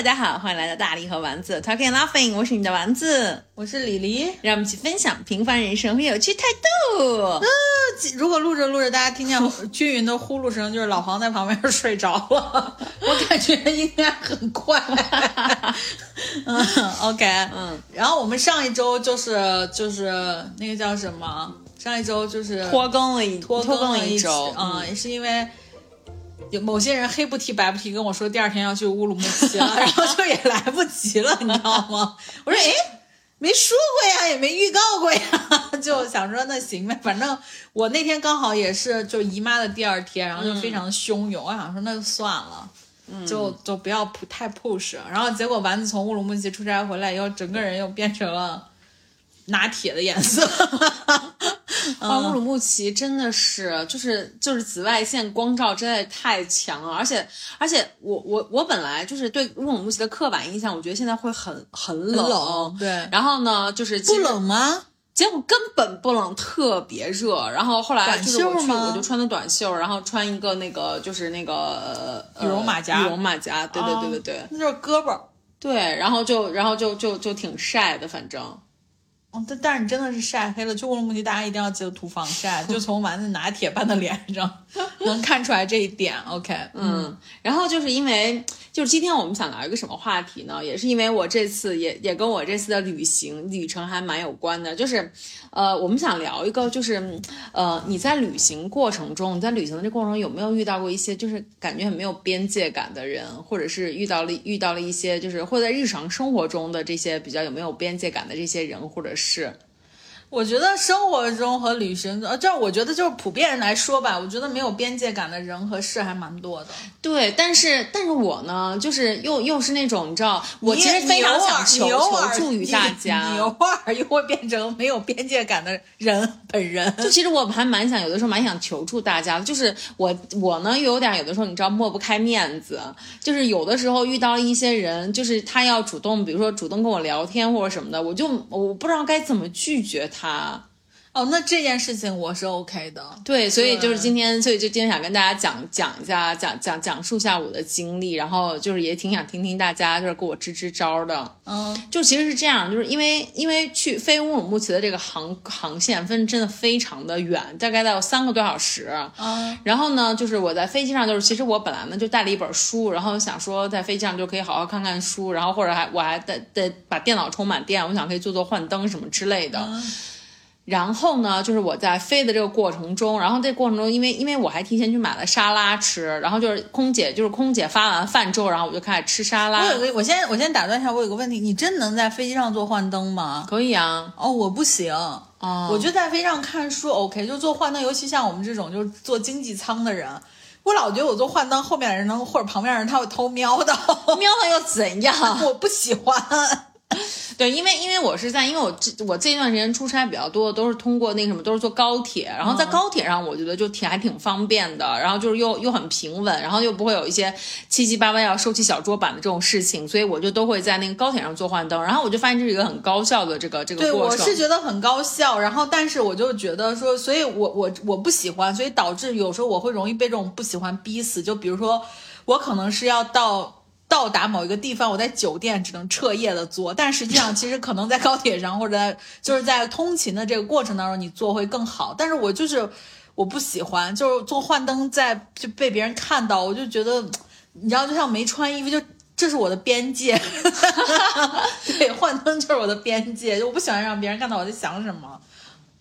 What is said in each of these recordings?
大家好，欢迎来到大力和丸子 Talking Laughing，我是你的丸子，我是李黎。让我们一起分享平凡人生和有趣态度。呃如果录着录着，大家听见 均匀的呼噜声，就是老黄在旁边睡着了。我感觉应该很快。嗯，OK，嗯。然后我们上一周就是就是那个叫什么？上一周就是拖更了一拖更了一周，嗯，也是因为。有某些人黑不提白不提跟我说第二天要去乌鲁木齐了，然后就也来不及了，你知道吗？我说哎，没说过呀，也没预告过呀，就想说那行呗，反正我那天刚好也是就姨妈的第二天，然后就非常汹涌，我想说那就算了，就就不要太 push。然后结果丸子从乌鲁木齐出差回来以后，整个人又变成了拿铁的颜色。啊，乌鲁木齐真的是，就是就是紫外线光照真的太强了，而且而且我我我本来就是对乌鲁木齐的刻板印象，我觉得现在会很很冷，对。然后呢，就是不冷吗？结果根本不冷，特别热。然后后来就是我去，我就穿的短袖，然后穿一个那个就是那个羽绒马甲，羽绒马甲，对对对对对，那就是胳膊。对，然后就然后就就就挺晒的，反正。哦，但但是你真的是晒黑了。去乌鲁木齐，大家一定要记得涂防晒，就从丸子拿铁般的脸上 能看出来这一点。OK，嗯，然后就是因为就是今天我们想聊一个什么话题呢？也是因为我这次也也跟我这次的旅行旅程还蛮有关的，就是。呃，我们想聊一个，就是，呃，你在旅行过程中，你在旅行的这过程中有没有遇到过一些就是感觉很没有边界感的人，或者是遇到了遇到了一些就是或在日常生活中的这些比较有没有边界感的这些人或者是？我觉得生活中和旅行，呃，这我觉得就是普遍人来说吧，我觉得没有边界感的人和事还蛮多的。对，但是但是我呢，就是又又是那种你知道，我其实非常想求求助于大家，你偶尔又会变成没有边界感的人本人。就其实我还蛮想，有的时候蛮想求助大家的，就是我我呢有点有的时候你知道抹不开面子，就是有的时候遇到一些人，就是他要主动，比如说主动跟我聊天或者什么的，我就我不知道该怎么拒绝他。他，哦，那这件事情我是 OK 的，对，所以就是今天，所以就今天想跟大家讲讲一下，讲讲讲述一下我的经历，然后就是也挺想听听大家就是给我支支招的，嗯，就其实是这样，就是因为因为去飞乌鲁木齐的这个航航线分真的非常的远，大概得有三个多小时，嗯，然后呢，就是我在飞机上，就是其实我本来呢就带了一本书，然后想说在飞机上就可以好好看看书，然后或者还我还得得把电脑充满电，我想可以做做幻灯什么之类的。然后呢，就是我在飞的这个过程中，然后这过程中，因为因为我还提前去买了沙拉吃，然后就是空姐就是空姐发完饭之后，然后我就开始吃沙拉。我有个，我先我先打断一下，我有个问题，你真能在飞机上做幻灯吗？可以啊。哦，我不行。哦，我就在飞机上看书，OK，就做幻灯，尤其像我们这种就是坐经济舱的人，我老觉得我做幻灯，后面的人能或者旁边人他会偷瞄到，瞄到又怎样？我不喜欢。对，因为因为我是在，因为我这我这一段时间出差比较多，都是通过那个什么，都是坐高铁。然后在高铁上，我觉得就挺还挺方便的。然后就是又又很平稳，然后又不会有一些七七八八要收起小桌板的这种事情，所以我就都会在那个高铁上做幻灯。然后我就发现这是一个很高效的这个这个过程。对，我是觉得很高效。然后，但是我就觉得说，所以我我我不喜欢，所以导致有时候我会容易被这种不喜欢逼死。就比如说，我可能是要到。到达某一个地方，我在酒店只能彻夜的坐，但实际上其实可能在高铁上或者就是在通勤的这个过程当中，你做会更好。但是我就是我不喜欢，就是做幻灯在就被别人看到，我就觉得你知道，就像没穿衣服，就这是我的边界。对，幻灯就是我的边界，就我不喜欢让别人看到我在想什么。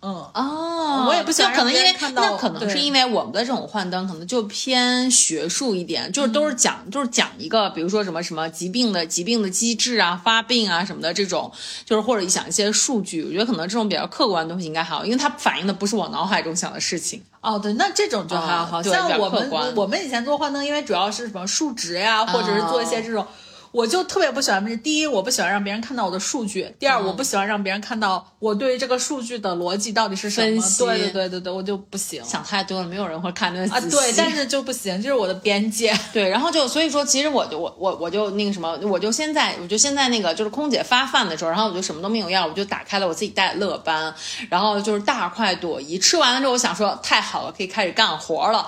嗯哦，我也不想可能因为那可能是因为我们的这种幻灯可能就偏学术一点，就是都是讲就是讲一个，比如说什么什么疾病的疾病的机制啊、发病啊什么的这种，就是或者讲一些数据，我觉得可能这种比较客观的东西应该还好，因为它反映的不是我脑海中想的事情。哦，对，那这种就还好，像我们我们以前做幻灯，因为主要是什么数值呀，或者是做一些这种。我就特别不喜欢，第一，我不喜欢让别人看到我的数据；第二，我不喜欢让别人看到我对这个数据的逻辑到底是什么。对对对对对，我就不行。想太多了，没有人会看那。啊，对，但是就不行，这是我的边界。对，然后就所以说，其实我就我我我就那个什么，我就现在我就现在那个就是空姐发饭的时候，然后我就什么都没有要，我就打开了我自己带的乐班，然后就是大快朵颐。吃完了之后，我想说太好了，可以开始干活了。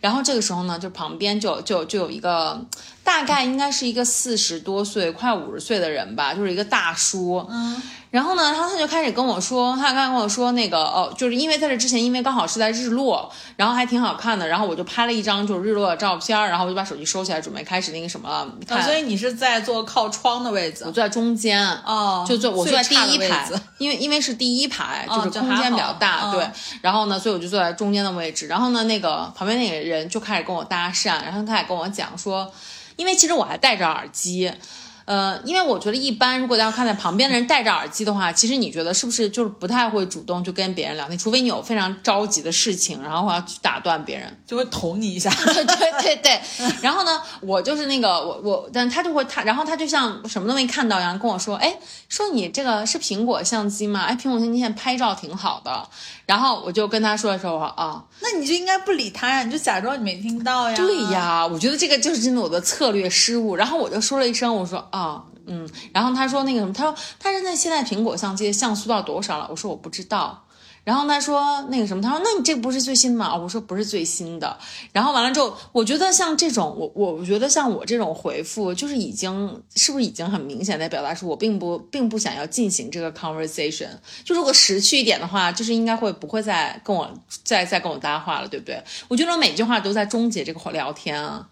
然后这个时候呢，就旁边就就就有一个。大概应该是一个四十多岁、快五十岁的人吧，就是一个大叔。嗯，然后呢，然后他就开始跟我说，他刚才跟我说那个哦，就是因为在这之前，因为刚好是在日落，然后还挺好看的，然后我就拍了一张就是日落的照片，然后我就把手机收起来，准备开始那个什么了。所以你是在坐靠窗的位置我坐在中间。哦，就坐我坐在第一排，因为因为是第一排，哦就是空间比较大，嗯对。然后呢，所以我就坐在中间的位置。然后呢，那个旁边那个人就开始跟我搭讪，然后他也跟我讲说，因为其实我还戴着耳机。呃，因为我觉得一般，如果要看在旁边的人戴着耳机的话，其实你觉得是不是就是不太会主动去跟别人聊天，除非你有非常着急的事情，然后我要去打断别人。就会捅你一下。对 对对对，然后呢，我就是那个我我，但他就会他，然后他就像什么都没看到一样跟我说，哎，说你这个是苹果相机吗？哎，苹果相机现在拍照挺好的。然后我就跟他说的时候，我说啊，那你就应该不理他呀，你就假装你没听到呀。对，呀，我觉得这个就是真的我的策略失误。然后我就说了一声，我说啊，嗯。然后他说那个什么，他说他现在现在苹果相机的像素到多少了？我说我不知道。然后他说那个什么，他说那你这不是最新的吗？哦我说不是最新的。然后完了之后，我觉得像这种，我我我觉得像我这种回复，就是已经是不是已经很明显在表达出我并不并不想要进行这个 conversation。就如果识趣一点的话，就是应该会不会再跟我再再跟我搭话了，对不对？我觉得我每句话都在终结这个聊天啊。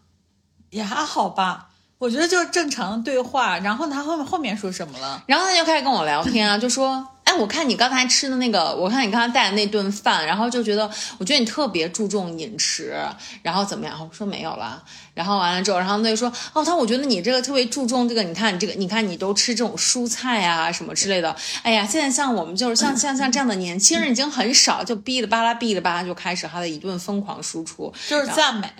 也还好吧。我觉得就是正常的对话，然后他后面后面说什么了？然后他就开始跟我聊天啊，就说：“哎，我看你刚才吃的那个，我看你刚才带的那顿饭，然后就觉得，我觉得你特别注重饮食，然后怎么样？”我说没有了。然后完了之后，然后他就说：“哦，他我觉得你这个特别注重这个，你看你这个，你看你都吃这种蔬菜啊什么之类的。哎呀，现在像我们就是像像像这样的年轻人已经很少，就哔哩吧啦哔哩吧啦就开始他的一顿疯狂输出，就是赞美。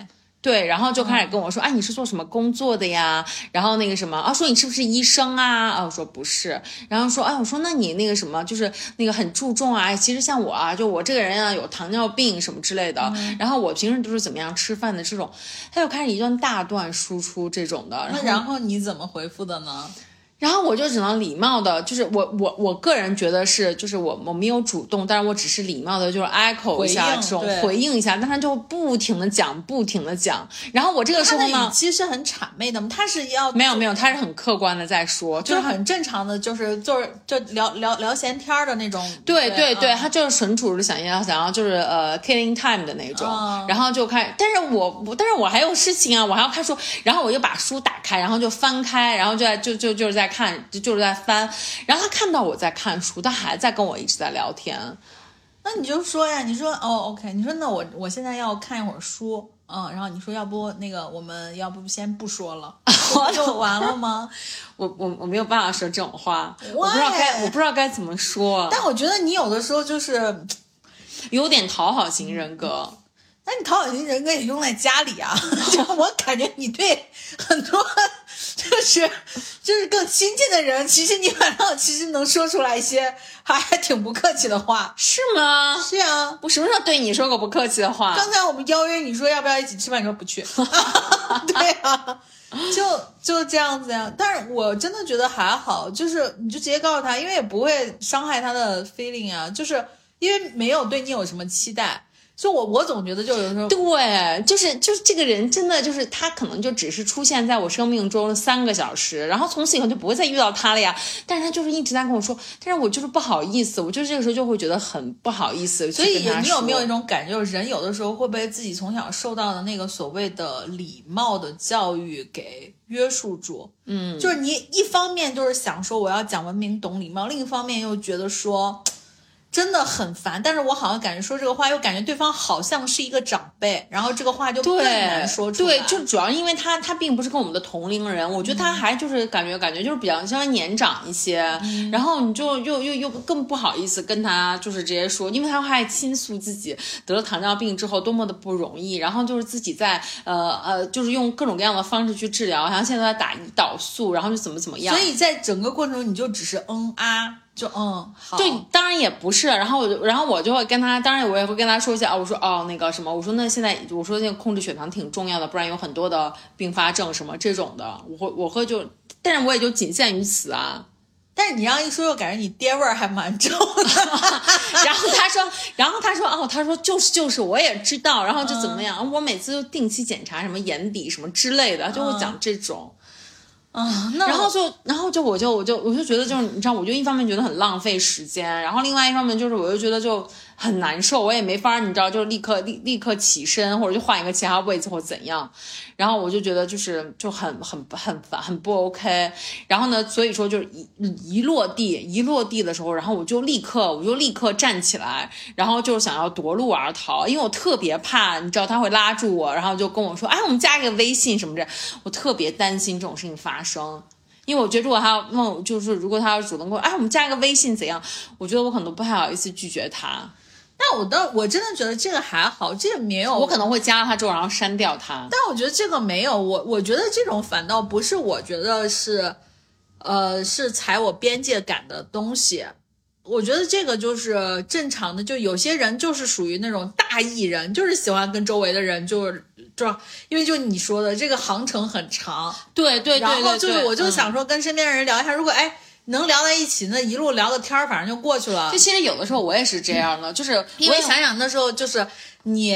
对，然后就开始跟我说，哎，你是做什么工作的呀？然后那个什么啊，说你是不是医生啊？啊，我说不是。然后说，哎，我说那你那个什么，就是那个很注重啊。其实像我啊，就我这个人啊，有糖尿病什么之类的。然后我平时都是怎么样吃饭的这种，他就开始一段大段输出这种的。然后那然后你怎么回复的呢？然后我就只能礼貌的，就是我我我个人觉得是，就是我我没有主动，但是我只是礼貌的，就是 echo 一下这种回应一下，但他就不停的讲，不停的讲。然后我这个时候呢其实是很谄媚的吗？他是要没有没有，他是很客观的在说，就就是是很。正常的，就是就是就聊聊聊闲天儿的那种。对对对，嗯他就是纯属是想要想要就是呃 killing time 的那种，嗯然后就开，但是我我但是我还有事情啊，我还要看书，然后我就把书打开，然后就翻开，然后就在就就就是在看，就就是在翻，然后他看到我在看书，他还在跟我一直在聊天，那你就说呀，你说哦，OK，你说那我我现在要看一会儿书，嗯，然后你说要不那个我们要不先不说了，我就完了吗？我我我没有办法说这种话，我不知道该我不知道该怎么说，但我觉得你有的时候就是，有点讨好型人格。那你讨好型人格也用在家里啊，就我感觉你对很多 就是就是更亲近的人，其实你反倒其实能说出来一些还还挺不客气的话。是吗？是啊，我什么时候对你说过不客气的话？刚才我们邀约你说要不要一起吃饭，你说不去。对啊，就就这样子呀。但是我真的觉得还好，就是你就直接告诉他，因为也不会伤害他的 feeling 啊，就是因为没有对你有什么期待。就我我总觉得就有时候对，就是就是这个人真的就是他可能就只是出现在我生命中三个小时，然后从此以后就不会再遇到他了呀。但是他就是一直在跟我说，但是我就是不好意思，我就是这个时候就会觉得很不好意思。所以你有没有一一种感觉，就是人有的时候会被自己从小受到的那个所谓的礼貌的教育给约束住？嗯，就是你一方面就是想说我要讲文明、懂礼貌，另一方面又觉得说。真的很烦，但是我好像感觉说这个话，又感觉对方好像是一个长辈，然后这个话就更难说出来。对，就主要因为他他并不是跟我们的同龄人，我觉得他还就是感觉感觉就是比较稍微年长一些，然后你就又又又更不好意思跟他就是直接说，因为他还倾诉自己得了糖尿病之后多么的不容易，然后就是自己在呃呃就是用各种各样的方式去治疗，然后现在在打胰岛素，然后就怎么怎么样，所以在整个过程中，你就只是嗯啊，就嗯好。对，当然也不是。然后我就，然后我就会跟他，当然我也会跟他说一下啊，我说哦那个什么，我说那现在我说那个控制血糖挺重要的，不然有很多的并发症什么这种的，我会我会就，但是我也就仅限于此啊。但是你让一说，又感觉你爹味儿还蛮重的。然后他说，然后他说，哦，他说就是就是，我也知道，然后就怎么样，我每次就定期检查什么眼底什么之类的，就会讲这种。啊，那然后就，然后就我就我就我就觉得就是你知道，我就一方面觉得很浪费时间，然后另外一方面就是我就觉得就很难受，我也没法你知道，就立刻立立刻起身或者就换一个其他位置或怎样，然后我就觉得就是就很很很烦很不 OK，然后呢，所以说就是一一落地一落地的时候，然后我就立刻我就立刻站起来，然后就想要夺路而逃，因为我特别怕你知道他会拉住我，然后就跟我说，哎，我们加一个微信什么的，我特别担心这种事情发生。因为我觉得，如果他要问，就是如果他要主动跟我，哎，我们加一个微信怎样？我觉得我可能不太好意思拒绝他，但我倒我真的觉得这个还好，这个没有。我可能会加了他之后，然后删掉他。但我觉得这个没有，我我觉得这种反倒不是，我觉得是，呃，是踩我边界感的东西。我觉得这个就是正常的，就有些人就是属于那种大艺人，就是喜欢跟周围的人就是就因为就你说的这个航程很长，对对对然后就是我就嗯想说跟身边的人聊一下，如果哎能聊在一起，那一路聊个天儿，反正就过去了就。其实有的时候我也是这样的，就是因为我也想想那时候就是你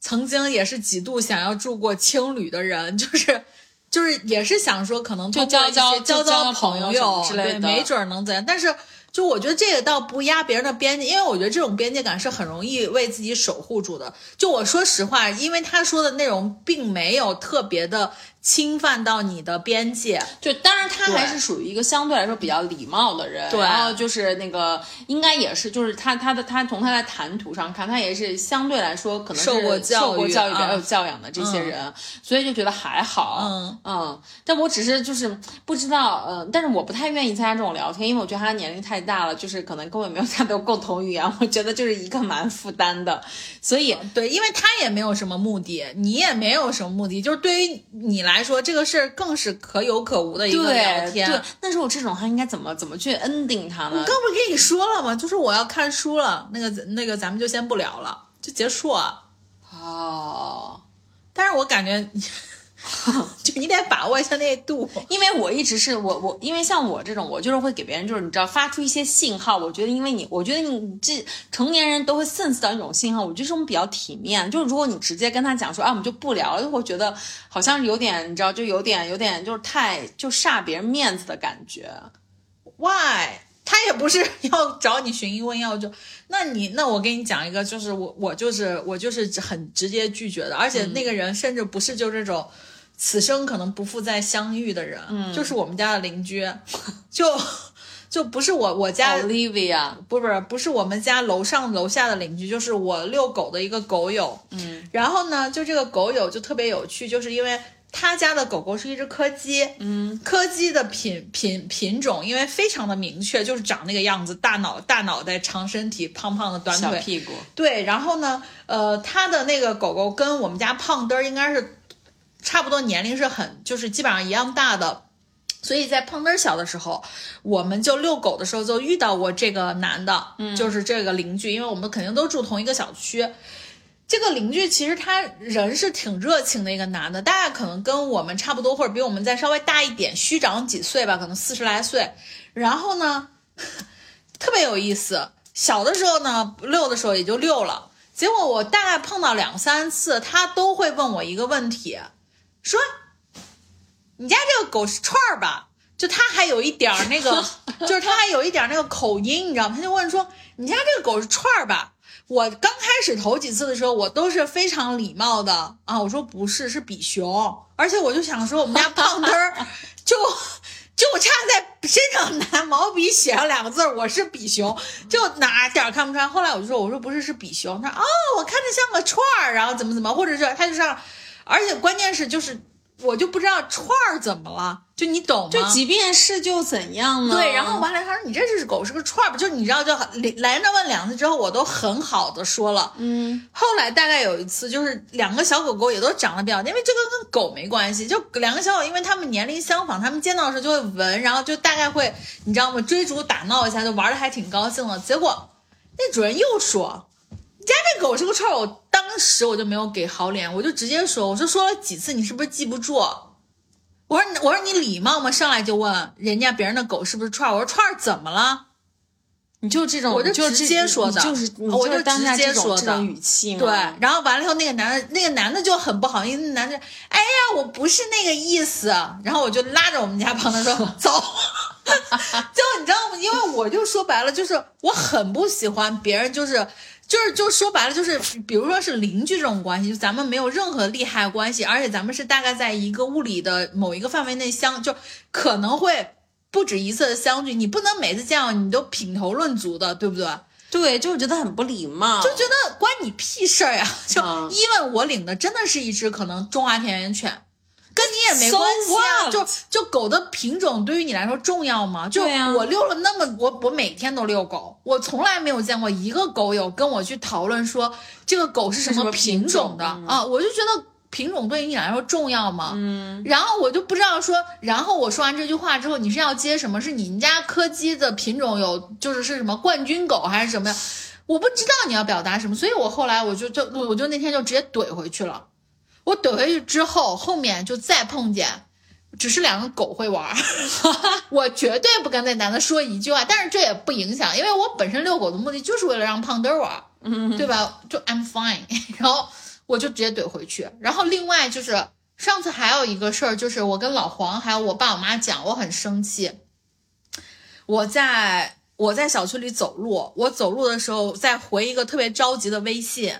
曾经也是几度想要住过青旅的人，就是。就是也是想说，可能就交交交交朋朋友之类对，的没准儿能怎样。但是，就我觉得这个倒不压别人的边界，因为我觉得这种边界感是很容易为自己守护住的。就我说实话，因为他说的内容并没有特别的侵犯到你的边界，就当然他还是属于一个相对来说比较礼貌的人，对。然后就是那个应该也是，就是他他的他从他的谈吐上看，他也是相对来说可能是受过教育受过教育比较啊有教养的这些人，所以就觉得还好，嗯。嗯，但我只是就是不知道，嗯、但是我不太愿意参加这种聊天，因为我觉得他年龄太大了，就是可能跟我没有太多共同语言，我觉得就是一个蛮负担的，所以对，因为他也没有什么目的，你也没有什么目的，就是对于你来说，这个事儿更是可有可无的一个聊对天。对，但是我这种话应该怎么怎么去 ending 他呢？我刚不是跟你说了吗？就是我要看书了，那个那个咱们就先不聊了，就结束啊。哦。但是我感觉，就你得把握一下那度。因为我一直是我我，因为像我这种，我就是会给别人就是你知道发出一些信号。我觉得，因为你，我觉得你这成年人都会 sense 到一种信号。我觉得这种比较体面。就是如果你直接跟他讲说啊，我们就不聊了，就会觉得好像有点你知道，就有点有点就是太就煞别人面子的感觉。Why？他也不是要找你寻医问药，就那你那我给你讲一个，就是我我就是我就是很直接拒绝的，而且那个人甚至不是就这种。此生可能不复再相遇的人，嗯，就是我们家的邻居，就就不是我我家 Olivia，不是不是不是我们家楼上楼下的邻居，就是我遛狗的一个狗友。嗯，然后呢，就这个狗友就特别有趣，就是因为他家的狗狗是一只柯基，嗯，柯基的品品品种因为非常的明确，就是长那个样子，大脑大脑袋长身体，胖胖的短腿，小屁股，对，然后呢，呃，他的那个狗狗跟我们家胖墩儿应该是差不多年龄是很，就是基本上一样大的。所以在胖墩儿小的时候，我们就遛狗的时候就遇到过这个男的，嗯，就是这个邻居，因为我们肯定都住同一个小区。这个邻居其实他人是挺热情的一个男的，大概可能跟我们差不多，或者比我们再稍微大一点，虚长几岁吧，可能四十来岁。然后呢，特别有意思。小的时候呢，遛的时候也就遛了。结果我大概碰到两三次，他都会问我一个问题，说：“你家这个狗是串儿吧？”就他还有一点儿那个，就是他还有一点儿那个口音，你知道吗？他就问说：“你家这个狗是串儿吧？”我刚开始头几次的时候，我都是非常礼貌的啊，我说不是，是比熊。而且我就想说，我们家胖墩儿 就就差在身上拿毛笔写上两个字儿，我是比熊，就哪点儿看不出来。后来我就说，我说不是，是比熊。他说哦，我看着像个串儿，然后怎么怎么，或者是他就上，而且关键是就是我就不知道串儿怎么了，就你懂吗？就即便是就怎样呢？对，然后完了，他说你这是狗是个串儿吧？就你知道，就来着问两次之后，我都很好的说了。嗯，后来大概有一次，就是两个小狗狗也都长得比较，因为这个跟狗没关系，就两个小狗，因为它们年龄相仿，它们见到的时候就会闻，然后就大概会，你知道吗？追逐打闹一下，就玩的还挺高兴的。结果那主人又说。你家那狗是个串儿，我当时我就没有给好脸，我就直接说，我说说了几次，你是不是记不住？我说我说你礼貌吗？上来就问人家别人的狗是不是串儿？我说串儿怎么了？你就这种，我就就直接说的就是我就直接说的语气嘛。对，然后完了以后，那个男的，那个男的就很不好意思，那男的，哎呀，我不是那个意思。然后我就拉着我们家庞德说 走，就你知道吗？因为我就说白了，就是我很不喜欢别人，就是就是就说白了，就是比如说是邻居这种关系，就咱们没有任何利害关系，而且咱们是大概在一个物理的某一个范围内相，就可能会不止一次的相聚，你不能每次见到你都品头论足的，对不对？对，就是觉得很不礼貌，就觉得关你屁事儿呀！就嗯因为我领的真的是一只可能中华田园犬，跟你也没关系啊。就就狗的品种对于你来说重要吗？就我遛了那么我我每天都遛狗，我从来没有见过一个狗友跟我去讨论说这个狗是什么么品品种的啊，我就觉得。品种对于你来说重要吗？嗯，然后我就不知道说，然后我说完这句话之后，你是要接什么？是你们家柯基的品种有，就是是什么冠军狗还是什么呀？我不知道你要表达什么，所以我后来我就就我就那天就直接怼回去了。我怼回去之后，后面就再碰见，只是两个狗会玩儿，我绝对不跟那男的说一句话。但是这也不影响，因为我本身遛狗的目的就是为了让胖墩儿玩儿，嗯，对吧？就 I'm fine，然后我就直接怼回去。然后另外就是上次还有一个事儿，就是我跟老黄还有我爸我妈讲，我很生气。我在我在小区里走路，我走路的时候在回一个特别着急的微信，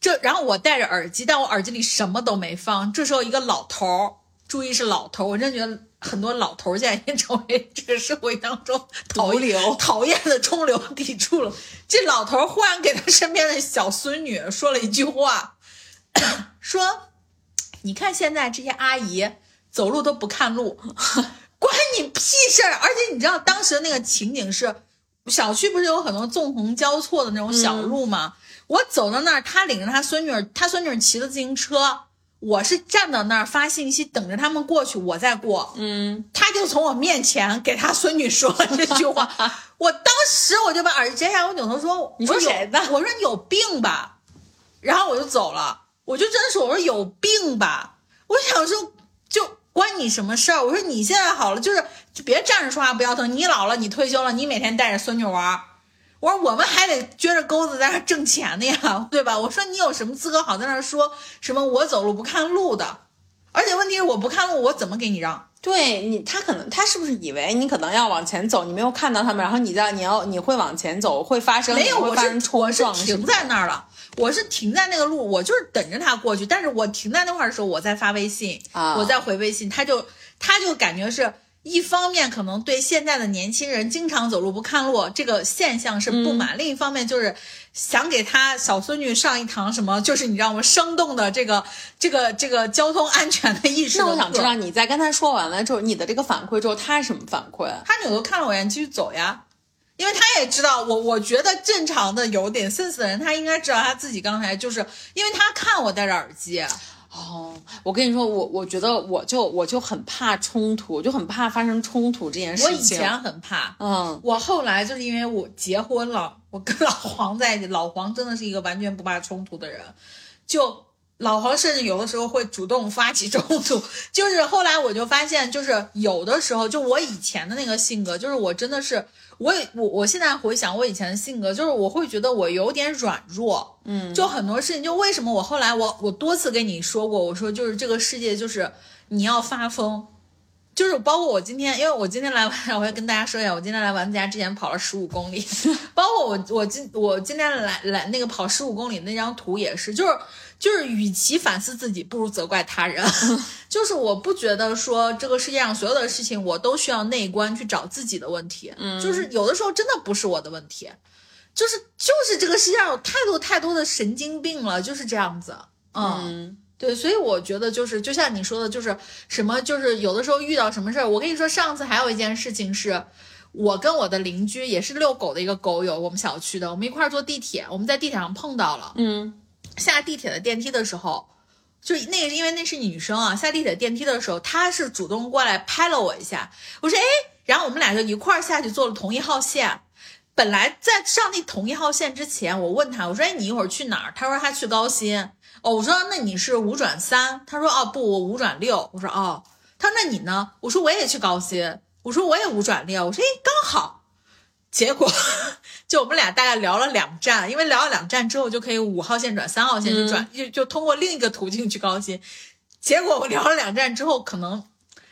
这然后我戴着耳机，但我耳机里什么都没放。这时候一个老头儿，注意是老头儿，我真觉得很多老头儿现在已经成为这个社会当中讨毒瘤 讨厌的中流砥柱了。这老头儿忽然给他身边的小孙女说了一句话，说：“你看现在这些阿姨走路都不看路，关你屁事儿！而且你知道当时的那个情景是，小区不是有很多纵横交错的那种小路吗？我走到那儿，他领着他孙女儿，他孙女儿骑着自行车，我是站到那儿发信息等着他们过去，我再过。嗯，他就从我面前给他孙女说了这句话，我当时我就把耳机摘下，我扭头说：“你说谁呢我说你有病吧？”然后我就走了，我就真的是我说有病吧？我想说就关你什么事儿？我说你现在好了，就是就别站着说话不腰疼。你老了，你退休了，你每天带着孙女玩儿。我说我们还得撅着钩子在那儿挣钱的呀，对吧？我说你有什么资格好在那儿说什么我走路不看路的？而且问题是我不看路，我怎么给你让？对你，他可能他是不是以为你可能要往前走，你没有看到他们，然后你在你要你会往前走，会发生没有，我是发生冲我是撞，停在那儿了，我是停在那个路，我就是等着他过去。但是我停在那块儿的时候，我在发微信，啊我在回微信，他就他就感觉是一方面可能对现在的年轻人经常走路不看路这个现象是不满，另一方面就是想给他小孙女上一堂什么，就是你让我们？生动的这个这个这个交通安全的意识我想知道你在跟他说完了之后，你的这个反馈之后，他是什么反馈？他扭头看了我一眼，继续走呀。因为他也知道我，我觉得正常的有点 sense 的人，他应该知道他自己刚才就是因为他看我戴着耳机，哦，我跟你说，我我觉得我就我就很怕冲突，我就很怕发生冲突这件事情。我以前很怕，嗯，我后来就是因为我结婚了，我跟老黄在一起，老黄真的是一个完全不怕冲突的人，就老黄甚至有的时候会主动发起冲突，就是后来我就发现，就是有的时候，就我以前的那个性格，就是我真的是，我也我我现在回想我以前的性格，就是我会觉得我有点软弱，嗯，就很多事情，就为什么我后来我我多次跟你说过，我说就是这个世界就是你要发疯。就是包括我今天，因为我今天来完，我要跟大家说一下，我今天来丸子家之前跑了十五公里，包括我我今我今天来来那个跑十五公里那张图也是，就是就是与其反思自己，不如责怪他人。就是我不觉得说这个世界上所有的事情我都需要内观去找自己的问题，嗯，就是有的时候真的不是我的问题，就是就是这个世界上有太多太多的神经病了，就是这样子，嗯对，所以我觉得就是就像你说的，就是什么，就是有的时候遇到什么事儿，我跟你说，上次还有一件事情是，我跟我的邻居也是遛狗的一个狗友，我们小区的，我们一块儿坐地铁，我们在地铁上碰到了，嗯，下地铁的电梯的时候，就那个因为那是女生啊，下地铁电梯的时候，她是主动过来拍了我一下，我说哎，然后我们俩就一块儿下去坐了同一号线。本来在上那同一号线之前，我问他，我说：“哎，你一会儿去哪儿？”他说：“他去高新。”哦，我说：“那你是五转三？”他说：“哦，不，我五转六。”我说：“哦。”他说那你呢？我说我也去高新，我说我也五转六，我说哎刚好。结果就我们俩大概聊了两站，因为聊了两站之后就可以五号线转三号线去转，就就通过另一个途径去高新。结果我聊了两站之后，可能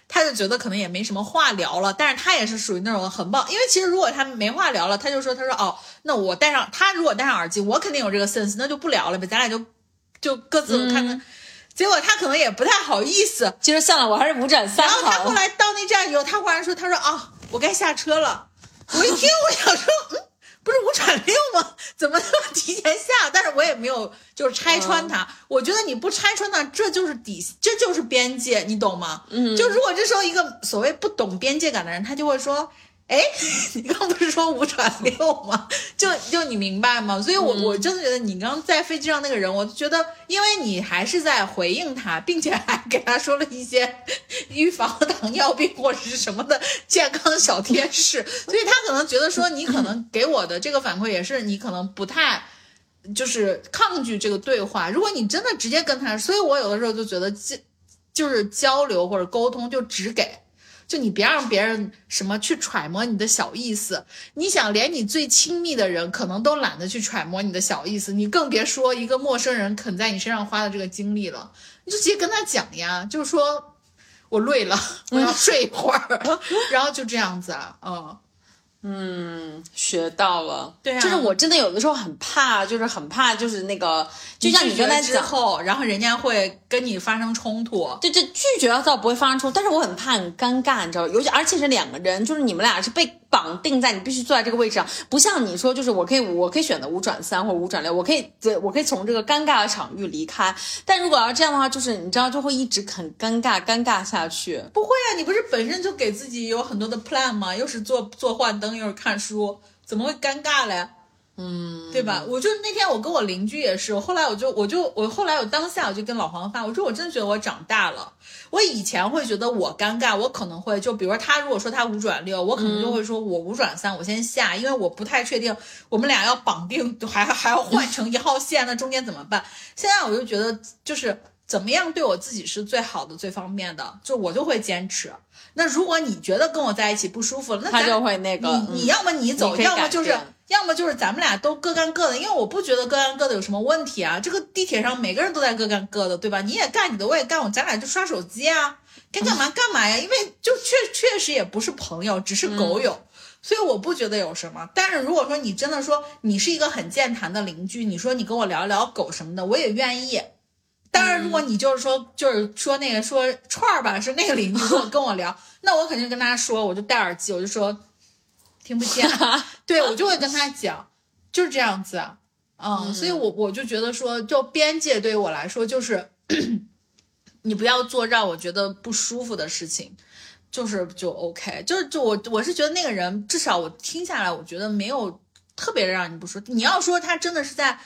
他就觉得可能也没什么话聊了，但是他也是属于那种很棒，因为其实如果他没话聊了，他就说他说哦，那我戴上他如果戴上耳机，我肯定有这个 sense，那就不聊了呗，咱俩就就各自看看。结果他可能也不太好意思，其实算了，我还是五转三然后他后来到那站以后，他忽然说他说啊，我该下车了。我一听，我想说，嗯，不是五转六吗？怎么那么提前下？但是我也没有就是拆穿他。我觉得你不拆穿他，这就是底，这就是边界，你懂吗？嗯，就如果这时候一个所谓不懂边界感的人，他就会说。哎，你刚不是说五转六吗？就就你明白吗？所以，我我真的觉得你刚在飞机上那个人，我觉得，因为你还是在回应他，并且还给他说了一些预防糖尿病或者是什么的健康小贴士，所以他可能觉得说你可能给我的这个反馈也是你可能不太就是抗拒这个对话。如果你真的直接跟他，所以我有的时候就觉得交就是交流或者沟通就只给。就你别让别人什么去揣摩你的小意思，你想连你最亲密的人可能都懒得去揣摩你的小意思，你更别说一个陌生人肯在你身上花的这个精力了。你就直接跟他讲呀，就是说我累了，我要睡一会儿，然后就这样子啊，嗯。嗯，学到了。对啊，就是我真的有的时候很怕，就是很怕，就是那个，就像你刚才之后，然后人家会跟你发生冲突。对，这拒绝倒不会发生冲突，但是我很怕很尴尬，你知道，尤其而且是两个人，就是你们俩是被。绑定在你必须坐在这个位置上，不像你说，就是我可以，我可以选择五转三或者五转六，我可以，我可以从这个尴尬的场域离开。但如果要这样的话，就是你知道，就会一直很尴尬，尴尬下去。不会啊，你不是本身就给自己有很多的 plan 吗？又是做做幻灯，又是看书，怎么会尴尬嘞？嗯，对吧？我就那天我跟我邻居也是，我后来我就我就我后来我当下我就跟老黄发，我说我真的觉得我长大了。我以前会觉得我尴尬，我可能会就比如说他如果说他五转六，我可能就会说我五转三，我先下，因为我不太确定我们俩要绑定还还要换成 一号线，那中间怎么办？现在我就觉得就是怎么样对我自己是最好的、最方便的，就我就会坚持。那如果你觉得跟我在一起不舒服了，那他就会那个，你你要么你走，要么就是。要么就是咱们俩都各干各的，因为我不觉得各干各的有什么问题啊。这个地铁上每个人都在各干各的，对吧？你也干你的，我也干我，咱俩就刷手机啊，该干嘛干嘛呀。因为就确确实也不是朋友，只是狗友，所以我不觉得有什么。但是如果说你真的说你是一个很健谈的邻居，你说你跟我聊一聊狗什么的，我也愿意。当然，如果你就是说就是说那个说串儿吧，是那个邻居跟我 跟我聊，那我肯定跟他说，我就戴耳机，我就说。听不见，对我就会跟他讲，就是这样子，嗯，所以我我就觉得说，就边界对于我来说，就是 你不要做让我觉得不舒服的事情，就是就 OK，就是就我我是觉得那个人至少我听下来，我觉得没有特别让你不舒服。你要说他真的是在。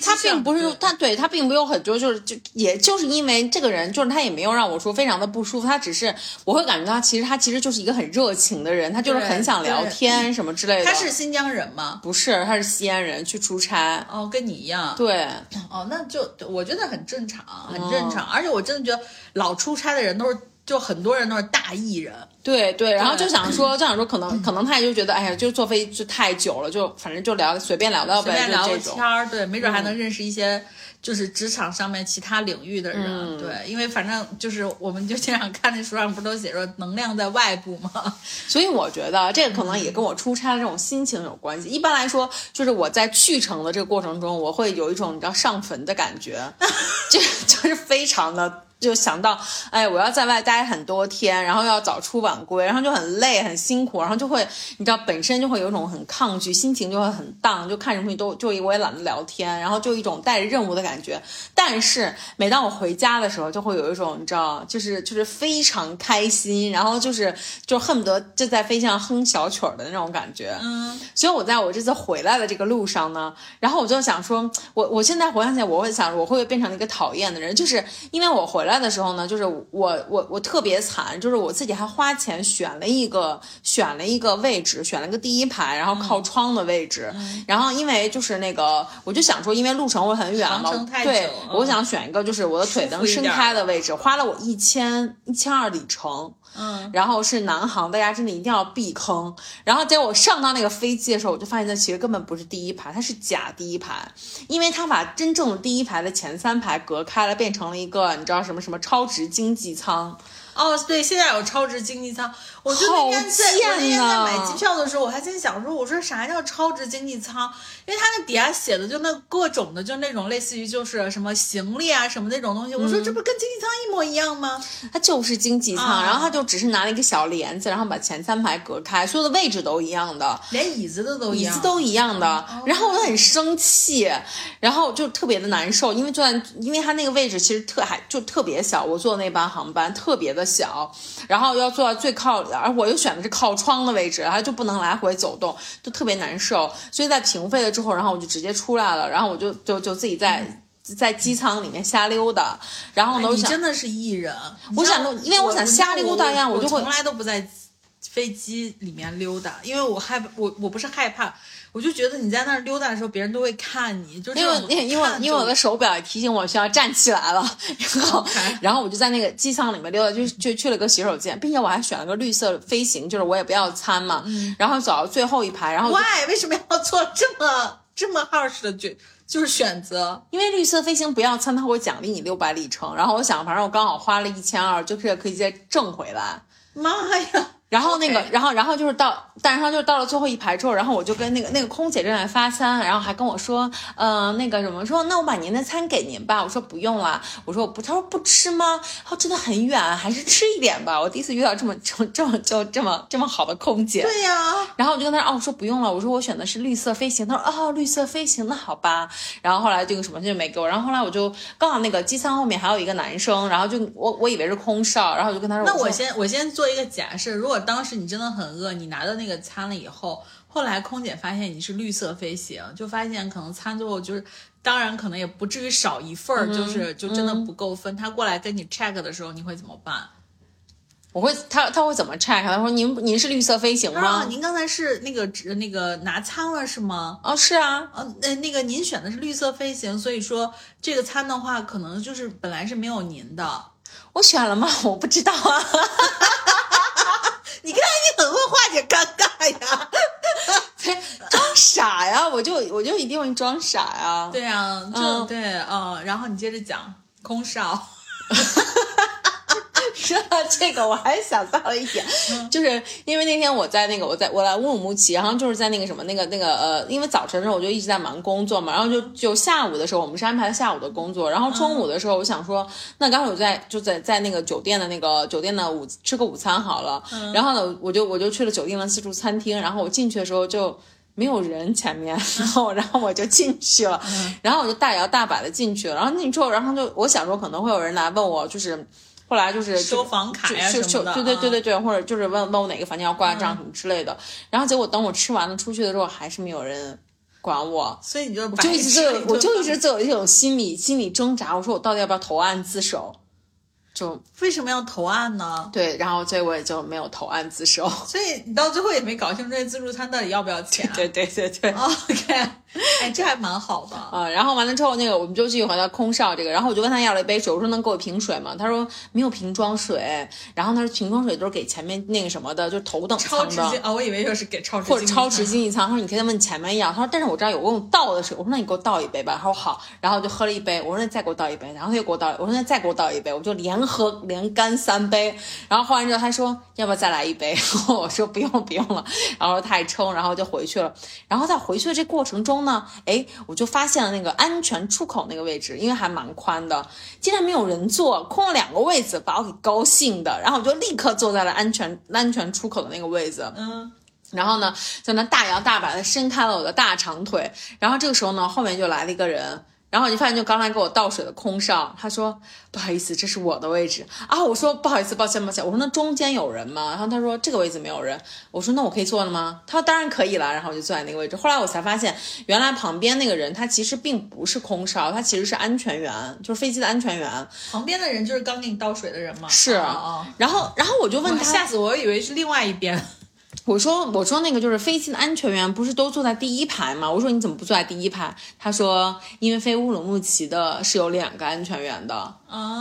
他并不是他对他并没有很多，就是就也就是因为这个人，就是他也没有让我说非常的不舒服，他只是我会感觉到其实他其实就是一个很热情的人，他就是很想聊天什么之类的。他是新疆人吗？不是，他是西安人，去出差。哦，跟你一样。对。哦，那就我觉得很正常，很正常。而且我真的觉得老出差的人都是。就很多人都是大艺人，对对，然后就想说，就想说，可能 可能他也就觉得，哎呀，就坐飞机就太久了，就反正就聊随便聊聊呗，随便聊个天儿，对，没准还能认识一些就是职场上面其他领域的人，对，因为反正就是我们就经常看那书上不都写说能量在外部吗？所以我觉得这个可能也跟我出差的这种心情有关系。一般来说，就是我在去程的这个过程中，我会有一种你知道上坟的感觉，就就是非常的。就想到，哎，我要在外待很多天，然后要早出晚归，然后就很累很辛苦，然后就会，你知道，本身就会有一种很抗拒，心情就会很荡，就看什么东西都就我也懒得聊天，然后就一种带着任务的感觉。但是每当我回家的时候，就会有一种你知道，就是就是非常开心，然后就是就恨不得就在飞机上哼小曲儿的那种感觉。嗯，所以我在我这次回来的这个路上呢，然后我就想说，我我现在回想起来，我会想我会不会变成一个讨厌的人，就是因为我回来。来的时候呢，就是我我我特别惨，就是我自己还花钱选了一个选了一个位置，选了个第一排，然后靠窗的位置。然后因为就是那个，我就想说，因为路程会很远嘛对，嗯我想选一个就是我的腿能伸开的位置，花了我一千一千二里程。嗯，然后是南航，大家真的一定要避坑。然后结果我上到那个飞机的时候，我就发现它其实根本不是第一排，它是假第一排，因为它把真正的第一排的前三排隔开了，变成了一个你知道什么什么超值经济舱。哦，对，现在有超值经济舱。我就好那天在我那天在买机票的时候，我还在想说，我说啥叫超值经济舱？因为他那底下写的就那各种的，就那种类似于就是什么行李啊什么那种东西。我说这不跟经济舱一模一样吗？它就是经济舱，啊然后他就只是拿了一个小帘子，然后把前三排隔开，所有的位置都一样的。连椅子的都一样，椅子都一样的，然后我就很生气，然后就特别的难受，因为坐在因为他那个位置其实特还就特别小，我坐那班航班特别的小，然后要坐到最靠，而我又选的是靠窗的位置，然后就不能来回走动，就特别难受，所以在平飞了之后，然后我就直接出来了，然后我就就就自己在。在机舱里面瞎溜达，然后呢，我哎你想真的是艺人。我想因为我想瞎溜达呀我我就会从来都不在飞机里面溜达，因为我害怕，我我不是害怕，我就觉得你在那儿溜达的时候，别人都会看你，就是因为因为因为我的手表也提醒我需要站起来了，然后然后我就在那个机舱里面溜达，就就去了个洗手间，并且我还选了个绿色飞行，就是我也不要餐嘛，然后走到最后一排，然后 why 为什么要做这么这么 harsh 的决就是选择？因为绿色飞行不要餐，它会奖励你六百里程，然后我想反正我刚好花了一千二，就是可以再挣回来。妈呀！然后那个然后，然后就是到，但是他就是到了最后一排之后，然后我就跟那个那个空姐正在发餐，然后还跟我说，呃，那个什么，说那我把您的餐给您吧。我说不用了，我说我不，他说不吃吗？他说真的很远，还是吃一点吧。我第一次遇到这么这么这么就这么这么好的空姐。对呀、然后我就跟他说，哦，我说不用了，我说我选的是绿色飞行。他说，哦，绿色飞行，那好吧。然后后来这个什么就没给我。然后后来我就刚好那个机舱后面还有一个男生，然后就我我以为是空少，然后我就跟他说，那我说先我先做一个假设，如果当时你真的很饿，你拿到那个餐了以后，后来空姐发现你是绿色飞行，就发现可能餐最后就是，当然可能也不至于少一份儿，就是就真的不够分。他过来跟你 check 的时候，你会怎么办？我会他他会怎么 check？他说您您是绿色飞行啊，吗？您刚才是那个那个拿餐了是吗？哦，是啊，呃，那那个您选的是绿色飞行，所以说这个餐的话，可能就是本来是没有您的。我选了吗？我不知道啊。你看你很会化解尴尬呀。装傻呀，我就我就一定会装傻呀。对啊，就、嗯对，嗯，然后你接着讲空少。说到这个，我还想到了一点，就是因为那天我在那个我在我来乌鲁木齐，然后就是在那个什么那个那个呃，因为早晨的时候我就一直在忙工作嘛，然后就就下午的时候我们是安排了下午的工作，然后中午的时候我想说，那刚好我在就在在那个酒店的那个酒店的午吃个午餐好了，然后呢我就我就去了酒店的自助餐厅，然后我进去的时候就。没有人前面，然后然后我就进去了，然后我就大摇大摆的进去了，然后进去之后，然后就我想说可能会有人来问我，就是后来就是收房卡呀就什么的对对对啊对对，或者就是问问我哪个房间要挂账什么之类的。然后结果等我吃完了出去的时候，还是没有人管我，所以你就就一直我就一直就有一种心理心理挣扎，我说我到底要不要投案自首？就为什么要投案呢？对，然后所以我也就没有投案自首。所以你到最后也没搞清楚这自助餐到底要不要钱、啊。对对对对。OK，哎，这还蛮好的。啊、然后完了之后，那个我们就继续回到空少这个，然后我就问他要了一杯水，我说能给我瓶水吗？他说没有瓶装水，然后他说瓶装水都是给前面那个什么的，就是头等舱的。超值经啊、我以为又是给超值或者超值舱经济舱，他说你可以再问前面要，他说但是我知道有给我倒的水，我说那你给我倒一杯吧，他说好，然后就喝了一杯，我说那再给我倒一杯，然后他又给我倒，我说那再给我倒一杯，我就连喝连干三杯，然后喝完之后他说要不要再来一杯，我说不用不用了，然后太撑，然后就回去了，然后在回去的这过程中呢，哎，我就发现了那个安全出口那个位置，因为还蛮宽的，竟然没有人坐，空了两个位子，把我给高兴的，然后我就立刻坐在了安全安全出口的那个位子，嗯，然后呢，在那大摇大摆的伸开了我的大长腿，然后这个时候呢，后面就来了一个人，然后我就发现就刚才给我倒水的空少，他说不好意思，这是我的位置啊。我说不好意思，抱歉抱歉。我说那中间有人吗？然后他说这个位置没有人。我说那我可以坐了吗？他说当然可以了。然后我就坐在那个位置。后来我才发现，原来旁边那个人他其实并不是空少，他其实是安全员，就是飞机的安全员。旁边的人就是刚给你倒水的人吗？是啊。然后然后我就问他，吓死我我以为是另外一边。我说我说那个就是飞机的安全员不是都坐在第一排吗？我说你怎么不坐在第一排？他说因为飞乌鲁木齐的是有两个安全员的。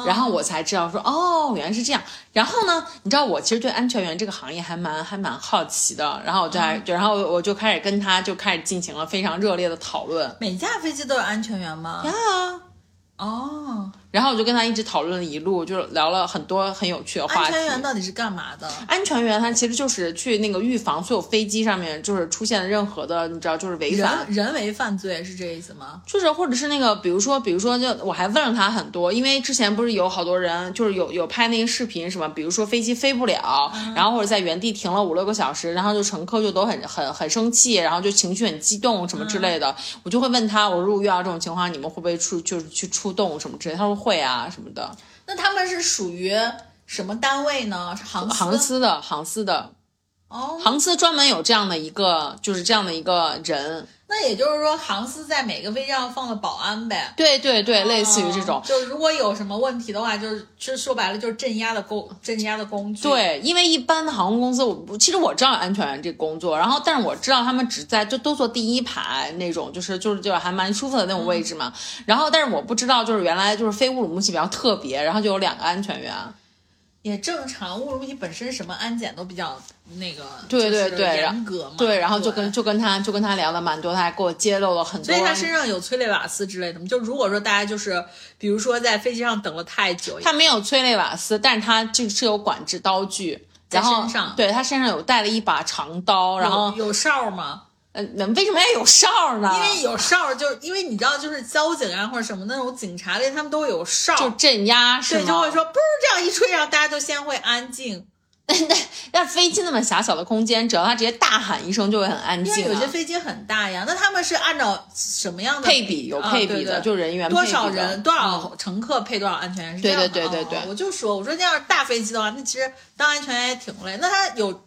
然后我才知道说哦原来是这样。然后呢，你知道我其实对安全员这个行业还蛮还蛮好奇的。然后我就就然后我就开始跟他就开始进行了非常热烈的讨论。每架飞机都有安全员吗？呀。哦。然后我就跟他一直讨论了一路，就聊了很多很有趣的话题。安全员到底是干嘛的？安全员他其实就是去那个预防所有飞机上面就是出现任何的，你知道就是违反人为犯罪是这意思吗？就是或者是那个，比如说比如说就我还问了他很多，因为之前不是有好多人就是有有拍那个视频什么，比如说飞机飞不了，然后或者在原地停了五六个小时，然后就乘客就都很很很生气，然后就情绪很激动什么之类的，我就会问他，我如果遇到这种情况，你们会不会出就是去出动什么之类？他说会啊什么的。那他们是属于什么单位呢？是航航司的，航司的。哦，航司专门有这样的一个，就是这样的一个人。那也就是说，航司在每个飞机上放了保安呗？对对对，类似于这种。就如果有什么问题的话，就是其实说白了就是镇压的工，镇压的工具。对，因为一般的航空公司，我其实我知道安全员这工作，然后但是我知道他们只在就都坐第一排那种，就是就是就还蛮舒服的那种位置嘛。然后但是我不知道，就是原来就是飞乌鲁木齐比较特别，然后就有两个安全员。也正常，乌鲁木齐本身什么安检都比较那个，对对对，严格嘛。对，然后就跟就跟他就跟他聊了蛮多，他还给我揭露了很多。所以他身上有催泪瓦斯之类的吗？就如果说大家就是，比如说在飞机上等了太久，他没有催泪瓦斯，但是他就是有管制刀具，在身上。对他身上有带了一把长刀，然后有哨吗？嗯，那为什么要有哨呢？因为有哨，就因为你知道，就是交警啊或者什么那种警察类，他们都有哨，就镇压，是吗？对，就会说，不是这样一吹，然后大家就先会安静。那那飞机那么狭小的空间，只要他直接大喊一声，就会很安静。因为有些飞机很大呀，那他们是按照什么样的配比？有配比的，就人员多少人多少乘客配多少安全员？对对对对对，我就说，我说那要是大飞机的话，那其实当安全员也挺累。那他有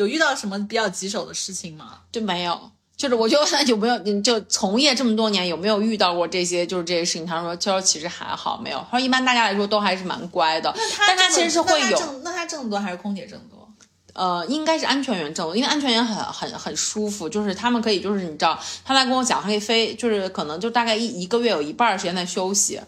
有遇到什么比较棘手的事情吗？就没有。就是我就问他有没有，你就从业这么多年有没有遇到过这些就是这些事情？他说，他说其实还好，没有。他说一般大家来说都还是蛮乖的。那他，但他其实是会有。那他挣得多还是空姐挣得多？呃，应该是安全员挣多，因为安全员很很很舒服，就是他们可以就是你知道，他来跟我讲，他可以飞，就是可能就大概一一个月有一半的时间在休息。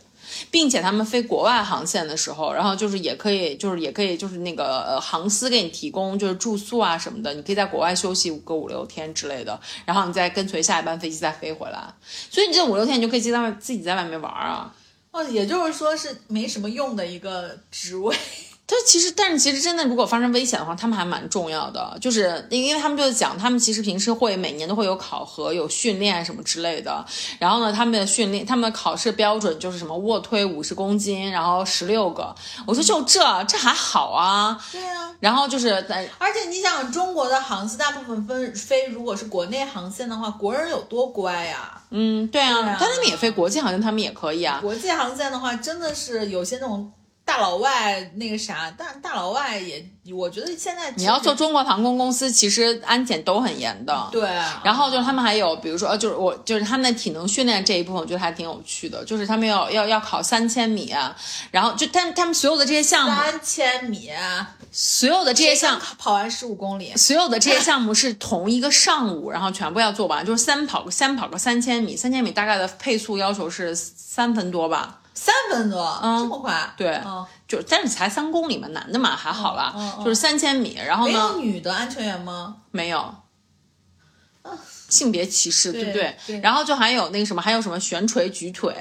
并且他们飞国外航线的时候，然后就是也可以，就是也可以，就是那个呃航司给你提供就是住宿啊什么的，你可以在国外休息个五六天之类的，然后你再跟随下一班飞机再飞回来。所以你这五六天你就可以在自己在外面玩啊。哦，也就是说是没什么用的一个职位。他其实，但是其实真的，如果发生危险的话，他们还蛮重要的。就是因为他们就是讲，他们其实平时会每年都会有考核、有训练什么之类的。然后呢，他们的训练、他们的考试标准就是什么卧推五十公斤，然后十六个。我说就这，这还好啊。对啊。然后就是在，而且你想，中国的航司大部分分飞，如果是国内航线的话，国人有多乖呀？嗯，对啊。但他们也飞国际航线，他们也可以啊。国际航线的话，真的是有些那种。大老外那个啥，大大老外也，我觉得现在你要做中国航空公司，其实安检都很严的。对，然后就是他们还有，比如说，就是我就是他们的体能训练这一部分，我觉得还挺有趣的。就是他们要要要考三千米，然后就他们他们所有的这些项目，三千米，所有的这些项跑完十五公里，所有的这些项目是同一个上午，然后全部要做完，就是三跑三跑个三千米，三千米大概的配速要求是三分多吧。三分多，嗯这么快？对，就但是才三公里嘛，男的嘛还好啦，就是三千米。然后呢？没有女的安全员吗？没有。性别歧视，对不对？然后就还有那个什么，还有什么悬垂举腿，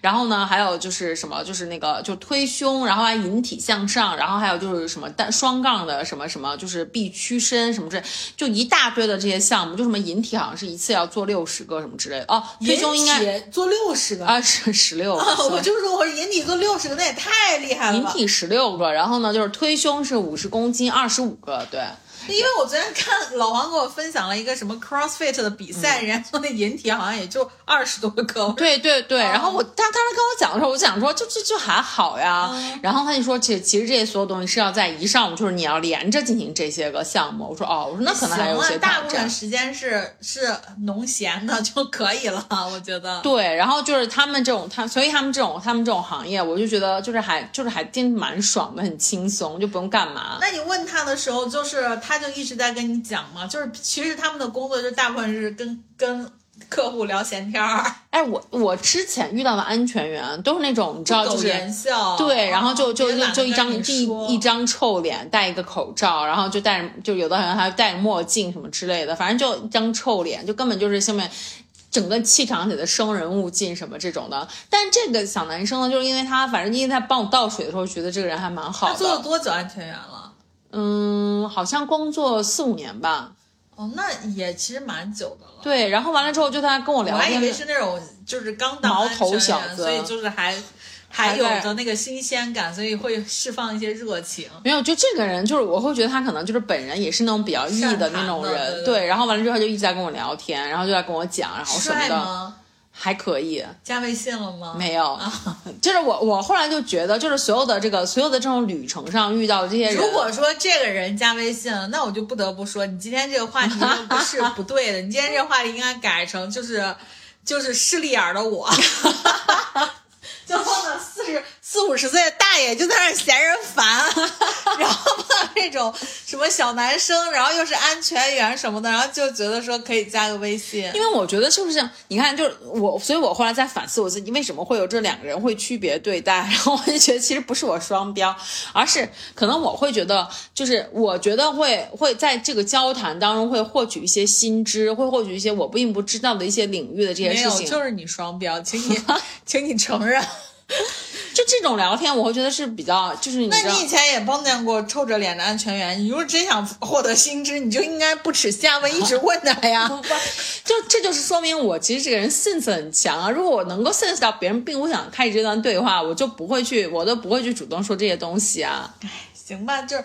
然后呢，还有就是什么，就是那个就推胸，然后还引体向上，然后还有就是什么单双杠的什么什么，就是臂屈伸什么之类，就一大堆的这些项目，就什么引体好像是一次要做六十个什么之类的。哦，推胸应该做六十个？啊，十十六，我就说我引体做六十个，那也太厉害了，引体十六个，然后呢就是推胸是五十公斤二十五个，对。因为我昨天看老黄给我分享了一个什么 CrossFit 的比赛，人家说那引体好像也就二十多个。对对对，然后我他当时跟我讲的时候，我想说就就就还好呀。然后他就说，其其实这些所有东西是要在一上午，就是你要连着进行这些个项目。我说哦，我说那可能还有些大部分时间是是农闲的就可以了，我觉得。对，然后就是他们这种他，所以他们这种他们这种行业，我就觉得就是还就是还真蛮爽的，很轻松，就不用干嘛。那你问他的时候，就是他就一直在跟你讲嘛，就是其实他们的工作就大部分是跟跟客户聊闲天儿。哎，我我之前遇到的安全员都是那种你知道就是对，然后就就就一张一一张臭脸，戴一个口罩，然后就戴着就有的人还戴着墨镜什么之类的，反正就一张臭脸，就根本就是下面。整个气场里的生人勿近什么这种的，但这个小男生呢，就是因为他，反正因为他帮我倒水的时候，觉得这个人还蛮好的。他做了多久安全员了？嗯，好像工作四五年吧。哦，那也其实蛮久的了。对，然后完了之后，就他跟我聊，我还以为是那种就是刚当毛头小子，所以就是还。还有着那个新鲜感，所以会释放一些热情。没有，就这个人，就是我会觉得他可能就是本人也是那种比较 E 的那种人，对。然后完了之后，他就一直在跟我聊天，然后就在跟我讲，然后什么的，还可以。加微信了吗？没有，就是我，我后来就觉得，就是所有的这个，所有的这种旅程上遇到的这些人，如果说这个人加微信了，那我就不得不说，你今天这个话题不是不对的，你今天这个话题应该改成就是就是势利眼的我。就碰到四十四五十岁的大爷就在那嫌人烦，然后碰到这种什么小男生，然后又是安全员什么的，然后就觉得说可以加个微信。因为我觉得就是这样，你看，就是我，所以我后来在反思我自己，为什么会有这两个人会区别对待？然后我就觉得其实不是我双标，而是可能我会觉得，就是我觉得会会在这个交谈当中会获取一些新知，会获取一些我并不知道的一些领域的这些事情。就是你双标，请你 请你承认。就这种聊天，我会觉得是比较，就是那你以前也碰见过臭着脸的安全员，你如果真想获得新知，你就应该不耻下问，一直问他呀。就这就是说明我其实这个人 sense 很强啊。如果我能够 sense 到别人并不想开始这段对话，我就不会去，我都不会去主动说这些东西啊。哎，行吧，就是。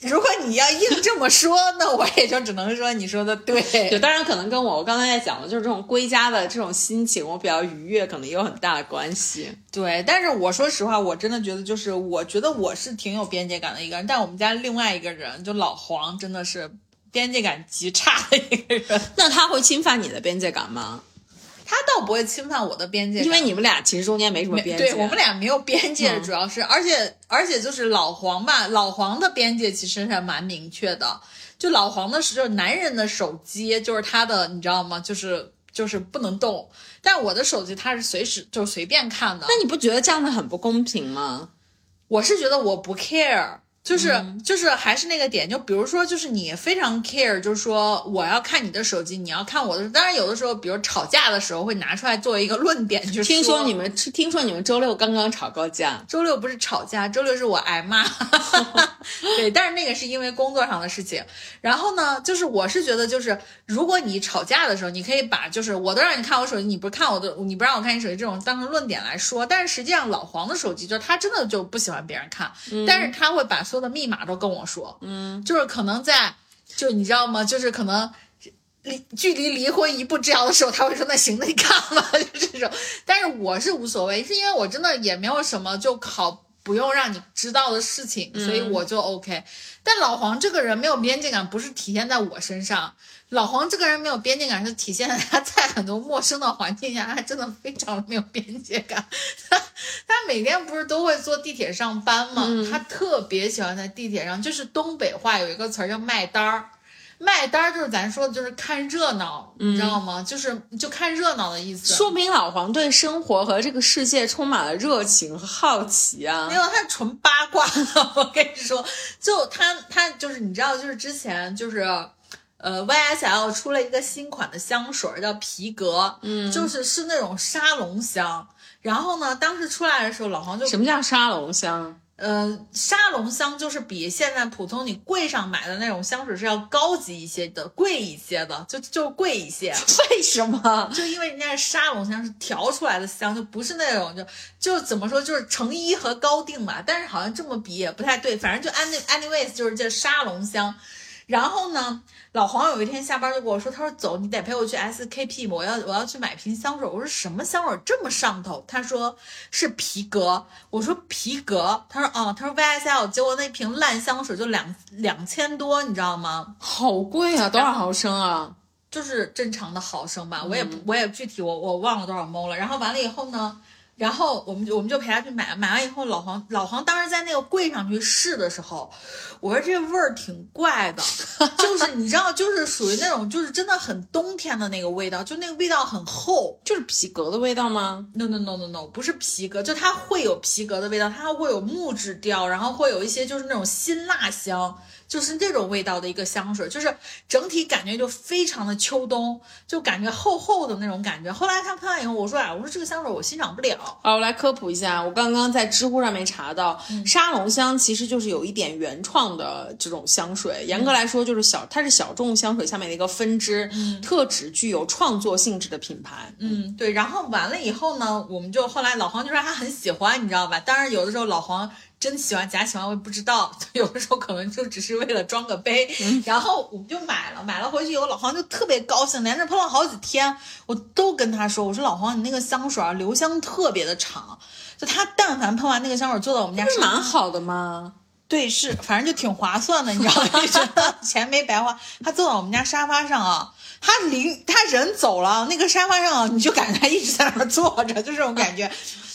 如果你要硬这么说，那我也就只能说你说的对。就当然可能跟我我刚才在讲的，就是这种归家的这种心情，我比较愉悦，可能也有很大的关系。对，但是我说实话，我真的觉得，就是我觉得我是挺有边界感的一个人，但我们家另外一个人，就老黄，真的是边界感极差的一个人。那他会侵犯你的边界感吗？他倒不会侵犯我的边界，因为你们俩其实中间没什么边界。对我们俩没有边界，主要是，而且而且就是老黄吧，老黄的边界其实还蛮明确的。就老黄的是，就是男人的手机就是他的，你知道吗？就是就是不能动。但我的手机他是随时就是随便看的。那你不觉得这样子很不公平吗？我是觉得我不 care。就是就是还是那个点，就比如说，就是你非常 care，就是说我要看你的手机，你要看我的。当然有的时候，比如吵架的时候会拿出来作为一个论点，就是听说你们听说你们周六刚刚吵过架，周六不是吵架，周六是我挨骂。对，但是那个是因为工作上的事情。然后呢，就是我是觉得，就是如果你吵架的时候，你可以把就是我都让你看我手机，你不看我的，你不让我看你手机，这种当成论点来说。但是实际上老黄的手机，就是他真的就不喜欢别人看，但是他会把所的密码都跟我说，嗯，就是可能在，就你知道吗？就是可能离距离离婚一步之遥的时候，他会说那行，那你看吧，就这种。但是我是无所谓，是因为我真的也没有什么就好不用让你知道的事情，所以我就 OK。但老黄这个人没有边界感，不是体现在我身上。老黄这个人没有边界感，是体现在他在很多陌生的环境下，他真的非常没有边界感。他 他每天不是都会坐地铁上班吗？他特别喜欢在地铁上，就是东北话有一个词儿叫卖单儿，卖单儿就是咱说的就是看热闹，你知道吗？就是就看热闹的意思。说明老黄对生活和这个世界充满了热情和好奇啊！没有，他纯八卦。我跟你说，就他他就是你知道，就是之前就是。呃，YSL 出了一个新款的香水，叫皮革，嗯，就是是那种沙龙香。然后呢，当时出来的时候，老黄就什么叫沙龙香？呃，沙龙香就是比现在普通你柜上买的那种香水是要高级一些的，贵一些的，就就贵一些。为什么？就因为人家是沙龙香，是调出来的香，就不是那种就就怎么说，就是成衣和高定吧。但是好像这么比也不太对，反正就 any anyways 就是这沙龙香。然后呢，老黄有一天下班就跟我说，他说走，你得陪我去 SKP，我要我要去买瓶香水。我说什么香水这么上头？他说是皮革。我说皮革。他说哦，他说 VSL 结果那瓶烂香水就两两千多，你知道吗？好贵啊，多少毫升啊？就是正常的毫升吧，我也我也具体我我忘了多少 ml 了。然后完了以后呢？然后我们就我们就陪他去买，买完以后老黄老黄当时在那个柜上去试的时候，我说这味儿挺怪的，就是你知道，就是属于那种就是真的很冬天的那个味道，就那个味道很厚，就是皮革的味道吗？No no no no no，不是皮革，就它会有皮革的味道，它会有木质调，然后会有一些就是那种辛辣香。就是这种味道的一个香水，就是整体感觉就非常的秋冬，就感觉厚厚的那种感觉。后来他喷完以后，我说啊，我说这个香水我欣赏不了。啊，我来科普一下，我刚刚在知乎上面查到，沙龙香其实就是有一点原创的这种香水，严格来说就是小，它是小众香水下面的一个分支，特指具有创作性质的品牌。嗯，对。然后完了以后呢，我们就后来老黄就说他很喜欢，你知道吧？当然有的时候老黄。真喜欢假喜欢我也不知道，有的时候可能就只是为了装个杯，然后我们就买了，买了回去以后老黄就特别高兴，连着喷了好几天，我都跟他说，我说老黄你那个香水啊留香特别的长，就他但凡喷完那个香水坐到我们家，不是蛮好的吗？对，是反正就挺划算的，你知道吗？觉得钱没白花。他坐到我们家沙发上啊，他临他人走了，那个沙发上你就感觉他一直在那儿坐着，就这种感觉。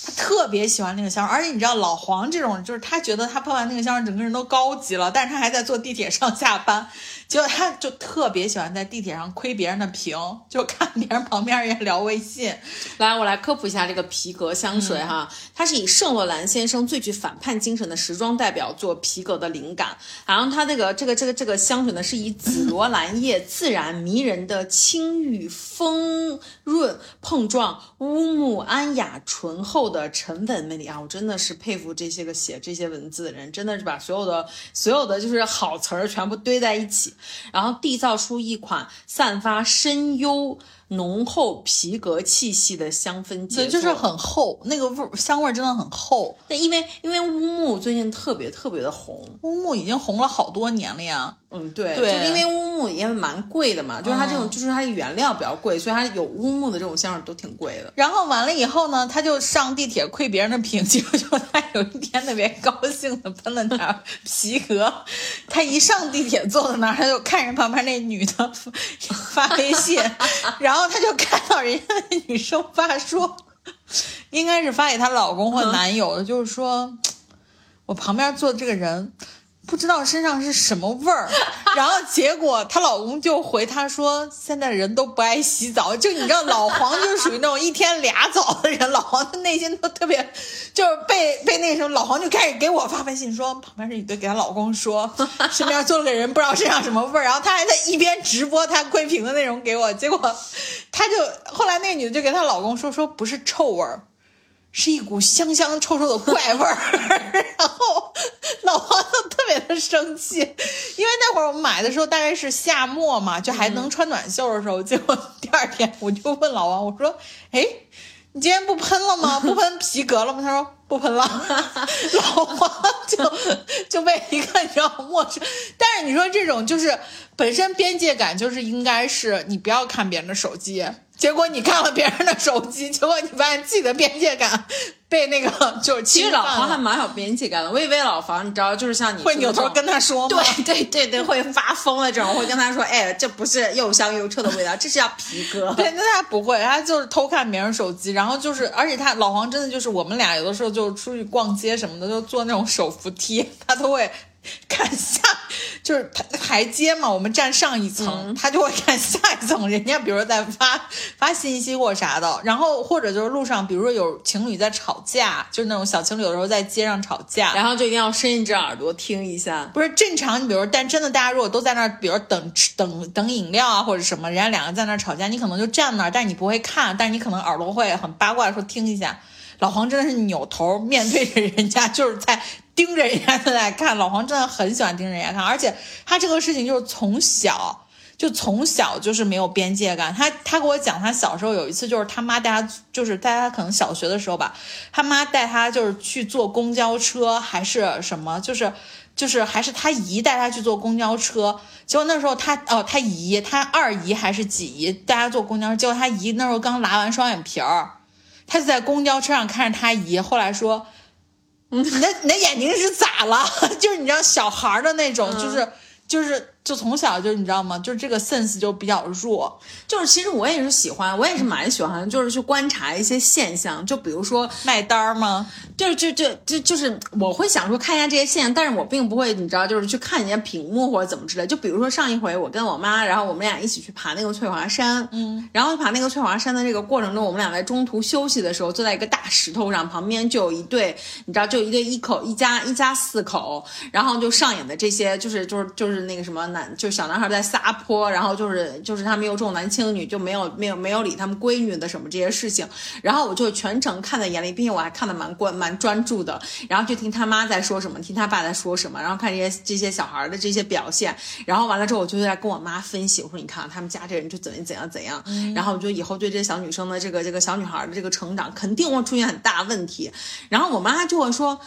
他特别喜欢那个香水，而且你知道老黄这种，就是他觉得他喷完那个香水，整个人都高级了，但是他还在坐地铁上下班。结果他就特别喜欢在地铁上窥别人的屏，就看别人旁边也聊微信。来，我来科普一下这个皮革香水哈，它是以圣罗兰先生最具反叛精神的时装代表作皮革的灵感。然后它那个这个这个这个香水呢，是以紫罗兰叶自然迷人的青郁丰润碰撞乌木安雅醇厚的沉稳魅力啊！我真的是佩服这些个写这些文字的人，真的是把所有的所有的就是好词儿全部堆在一起。然后缔造出一款散发深幽。浓厚皮革气息的香氛节奏，就是很厚，那个味香味真的很厚。那因为因为乌木最近特别特别的红，乌木已经红了好多年了呀。嗯，对，对，就因为乌木也蛮贵的嘛，就是它这种就是它的原料比较贵，所以它有乌木的这种香水都挺贵的。然后完了以后呢，他就上地铁窥别人的屏，结果就 他有一天特别高兴的喷了点皮革。他一上地铁坐在那儿，他就看着旁边那女的发微信，然后。他就看到人家那女生发说，应该是发给她老公或男友的，就是说，我旁边坐的这个人。不知道身上是什么味儿，然后结果她老公就回她说：“现在人都不爱洗澡，就你知道老黄就属于那种一天俩澡的人，老黄的内心都特别，就是被被那什么，老黄就开始给我发微信说，旁边是一堆给她老公说，身边坐了个人不知道身上什么味儿，然后她还在一边直播她窥屏的内容给我，结果她就后来那个女的就给她老公说说不是臭味儿。”是一股香香臭臭的怪味儿，然后老黄就特别的生气，因为那会儿我们买的时候大概是夏末嘛，就还能穿短袖的时候，结果第二天我就问老王，我说：“哎，你今天不喷了吗？不喷皮革了吗？”他说：“不喷了。”老黄就就被一个你知道陌生，但是你说这种就是本身边界感就是应该是你不要看别人的手机。结果你看了别人的手机，结果你发现自己的边界感被那个 就是其实老黄还蛮有边界感的。我以为老黄你知道就是像你会扭头跟他说吗？对 对对对，会发疯的这种，会跟他说，哎，这不是又香又臭的味道，这是要皮革。对，那他不会，他就是偷看别人手机，然后就是，而且他老黄真的就是我们俩有的时候就出去逛街什么的，就坐那种手扶梯，他都会。看下就是台台阶嘛，我们站上一层，他就会看下一层。人家比如说在发发信息或啥的，然后或者就是路上，比如说有情侣在吵架，就是那种小情侣有时候在街上吵架，然后就一定要伸一只耳朵听一下。不是正常，你比如但真的大家如果都在那儿，比如等等等饮料啊或者什么，人家两个在那儿吵架，你可能就站那儿，但你不会看，但是你可能耳朵会很八卦说听一下。老黄真的是扭头面对着人家，就是在。盯着人家在看，老黄真的很喜欢盯着人家看，而且他这个事情就是从小就从小就是没有边界感。他他给我讲，他小时候有一次就是他妈带他，就是带他可能小学的时候吧，他妈带他就是去坐公交车还是什么，就是就是还是他姨带他去坐公交车，结果那时候他哦他姨他二姨还是几姨带他坐公交车，结果他姨那时候刚拉完双眼皮儿，他就在公交车上看着他姨，后来说，你的你的眼睛是咋了？就是你知道小孩的那种，就是就是就从小就你知道吗？就是这个 sense 就比较弱，就是其实我也是喜欢，我也是蛮喜欢，就是去观察一些现象，就比如说卖单儿吗？就是就就就就是我会想说看一下这些现象，但是我并不会你知道就是去看人家屏幕或者怎么之类。就比如说上一回我跟我妈，然后我们俩一起去爬那个翠华山，嗯，然后爬那个翠华山的这个过程中，我们俩在中途休息的时候，坐在一个大石头上，旁边就有一对，你知道就一对一口一家一家四口，然后就上演的这些就是就是就是那个什么男就小男孩在撒泼，然后就是就是他们又重男轻女，就没有没有没有理他们闺女的什么这些事情，然后我就全程看在眼里，并且我还看得蛮关蛮专注的，然后就听他妈在说什么，听他爸在说什么，然后看这些这些小孩的这些表现，然后完了之后，我就在跟我妈分析，我说你看他们家这人就怎样怎样怎样，然后我就以后对这小女生的这个这个小女孩的这个成长肯定会出现很大问题，然后我妈就会说。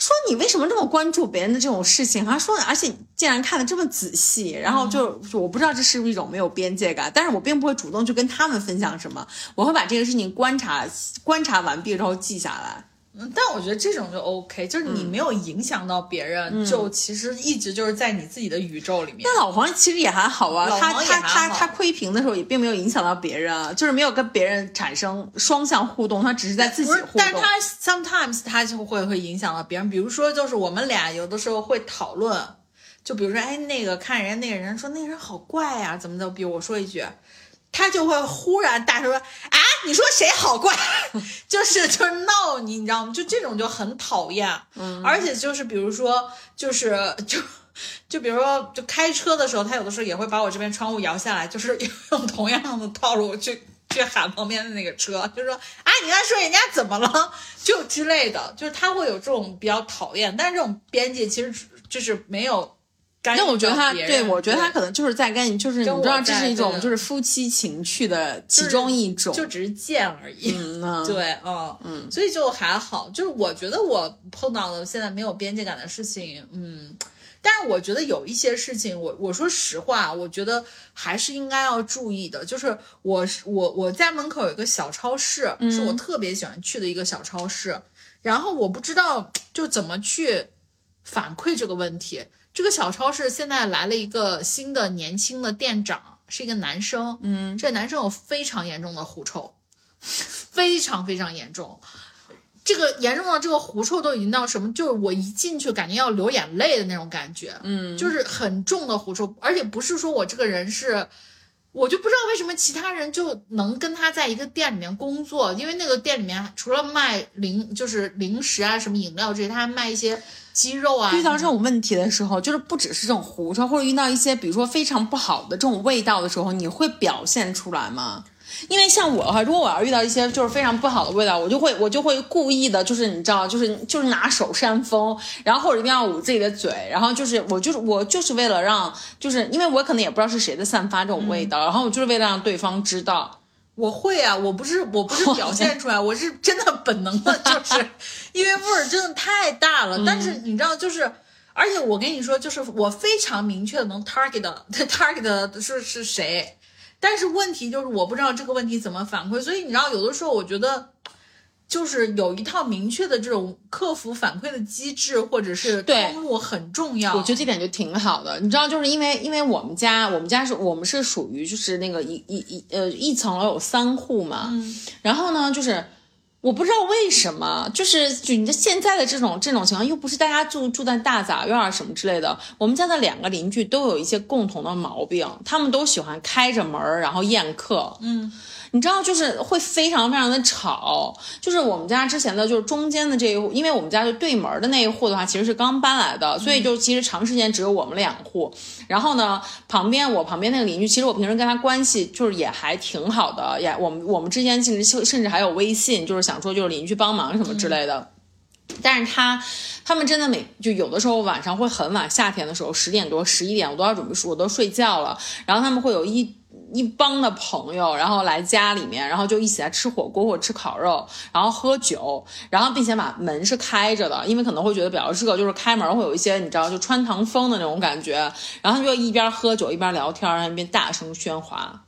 说你为什么这么关注别人的这种事情？还说，而且你竟然看的这么仔细，然后就我不知道这是不是一种没有边界感，但是我并不会主动去跟他们分享什么，我会把这个事情观察观察完毕之后记下来。嗯，但我觉得这种就 OK，就是你没有影响到别人，就其实一直就是在你自己的宇宙里面。但老黄其实也还好啊，老他他他好他窥屏的时候也并没有影响到别人啊，就是没有跟别人产生双向互动，他只是在自己。但是他 sometimes 他就会会影响到别人，比如说就是我们俩有的时候会讨论，就比如说哎那个看人家那个人说那个人好怪呀、怎么怎么，比如我说一句。他就会忽然大声说：“啊，你说谁好怪？就是就是闹你，你知道吗？就这种就很讨厌。嗯，而且就是比如说，就是就就比如说，就开车的时候，他有的时候也会把我这边窗户摇下来，就是用同样的套路去去喊旁边的那个车，就说啊，你在说人家怎么了？就之类的，就是他会有这种比较讨厌，但是这种边界其实就是没有那我觉得他对我觉得他可能就是在跟你，就是你知道这是一种就是夫妻情趣的其中一种。就只是见而已。嗯呐对，嗯嗯，所以就还好。就是我觉得我碰到了现在没有边界感的事情，嗯，但是我觉得有一些事情，我我说实话，我觉得还是应该要注意的。就是我是我我家门口有一个小超市，是我特别喜欢去的一个小超市，然后我不知道就怎么去反馈这个问题。这个小超市现在来了一个新的年轻的店长，是一个男生，嗯，这男生有非常严重的狐臭，非常非常严重。这个严重到这个狐臭都已经到什么？就是我一进去感觉要流眼泪的那种感觉，嗯，就是很重的狐臭，而且不是说我这个人是，我就不知道为什么其他人就能跟他在一个店里面工作，因为那个店里面除了卖零就是零食啊什么饮料这些，他还卖一些鸡肉啊。遇到这种问题的时候，就是不只是这种狐臭，或者遇到一些比如说非常不好的这种味道的时候，你会表现出来吗？因为像我的话，如果我要遇到一些就是非常不好的味道，我就会我就会故意的，就是你知道，就是就是拿手扇风，然后或者一定要捂自己的嘴，然后就是我就是我就是为了让，就是因为我可能也不知道是谁在散发这种味道，然后我就是为了让对方知道。我会啊，我不是我不是表现出来，我是真的本能的，就是因为味儿真的太大了。但是你知道，就是而且我跟你说，就是我非常明确的能 target 的 target 的是是谁，但是问题就是我不知道这个问题怎么反馈，所以你知道，有的时候我觉得。就是有一套明确的这种客服反馈的机制，或者是对通路很重要。我觉得这点就挺好的，你知道，就是因为因为我们家我们家是我们是属于就是那个一一一呃一层楼有三户嘛，然后呢就是。我不知道为什么，就是就你这现在的这种这种情况，又不是大家住住在大杂院儿什么之类的。我们家的两个邻居都有一些共同的毛病，他们都喜欢开着门儿然后宴客。嗯，你知道，就是会非常非常的吵。就是我们家之前的，就是中间的这一户，因为我们家就对门的那一户的话，其实是刚搬来的，所以就其实长时间只有我们两户。然后呢，旁边我旁边那个邻居，其实我平时跟他关系就是也还挺好的，也我们我们之间甚至甚至还有微信，就是想说就是邻居帮忙什么之类的。但是他他们真的每就有的时候晚上会很晚，夏天的时候十点多十一点我都要准备我都睡觉了，然后他们会有一一帮的朋友，然后来家里面，然后就一起来吃火锅或吃烤肉，然后喝酒，然后并且把门是开着的，因为可能会觉得比较热，就是开门会有一些你知道就穿堂风的那种感觉，然后就一边喝酒一边聊天，然后一边大声喧哗。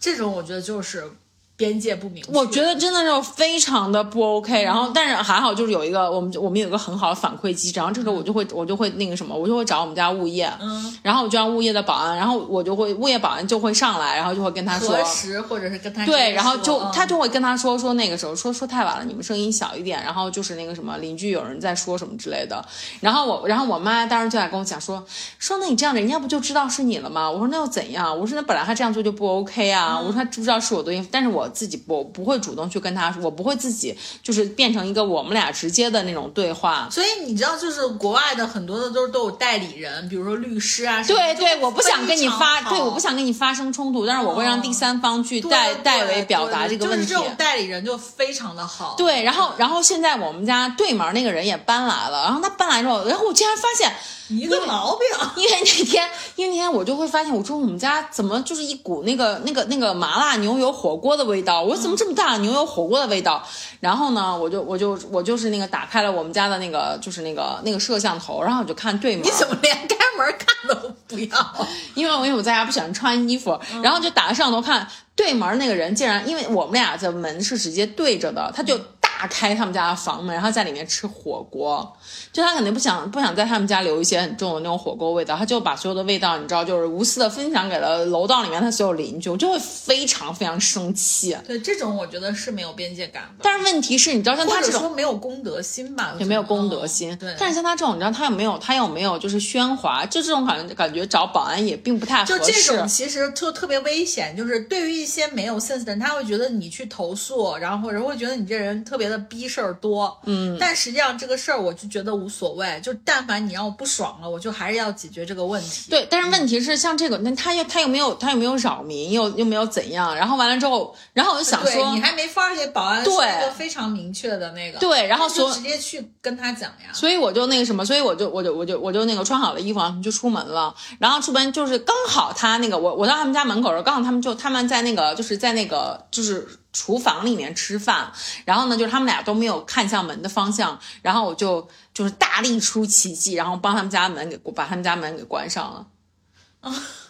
这种我觉得就是边界不明确。我觉得真的是非常的不 OK，然后但是还好，就是有一个我们我们有一个很好的反馈机制，然后这个我就会我就会那个什么，我就会找我们家物业，嗯，然后我就让物业的保安，然后我就会物业保安就会上来，然后就会跟他说核，实或者是跟他对，然后就嗯。他就会跟他说说那个时候说说太晚了，你们声音小一点，然后就是那个什么邻居有人在说什么之类的，然后我然后我妈当时就来跟我讲说说那你这样人家不就知道是你了吗？我说那又怎样？我说那本来他这样做就不 OK 啊，我说他知不知道是我的，但是我自己不我不会主动去跟他说，我不会自己就是变成一个我们俩直接的那种对话。所以你知道，就是国外的很多的都是都有代理人，比如说律师啊什么。对对，我不想跟你发，对，我不想跟你发生冲突，但是我会让第三方去代对代为表达这个问题。就是这种代理人就非常的好。对，然后然后现在我们家对门那个人也搬来了，然后他搬来之后，然后我竟然发现，一个毛病。因为那天因为那天我就会发现，我说我们家怎么就是一股那个那个那个麻辣牛油火锅的味道？我说怎么这么大牛油火锅的味道？然后呢，我就我就我就是那个打开了我们家的那个就是那个那个摄像头，然后我就看对门你，怎么连开门看都不要？因为我因为我在家不喜欢穿衣服，然后就打开摄像头看对门那个人竟然，因为我们俩的门是直接对着的，他就大开他们家的房门，然后在里面吃火锅。就他肯定不想不想在他们家留一些很重的那种火锅味道，他就把所有的味道，你知道，就是无私的分享给了楼道里面他所有邻居，我就会非常非常生气。对，这种我觉得是没有边界感的，但是问题是，你知道像他这种说没有公德心吧，也没有公德心。嗯对，但是像他这种，你知道他有没有他有没有就是喧哗，就这种感觉感觉找保安也并不太合适就这。种其实就特别危险，就是对于一些没有 sense 的人，他会觉得你去投诉，然后或者会觉得你这人特别的逼事儿多，嗯，但实际上这个事儿我就觉得无所谓，就但凡你让我不爽了，我就还是要解决这个问题。对，但是问题是，像这个，那他又他又没有他又没有扰民，又又没有怎样，然后完了之后，然后我就想说你，还没法给保安对说一个非常明确的那个，对然后就所直接去跟他讲呀。所以我就那个什么，所以我就我就我就我就那个穿好了衣服，然后就出门了。然后出门就是刚好他那个我我到他们家门口的时候，刚好他们就他们在那个就是在那个就是厨房里面吃饭，然后呢就是他们俩都没有看向门的方向，然后我就就是大力出奇迹，然后帮他们家门给把他们家门给关上了。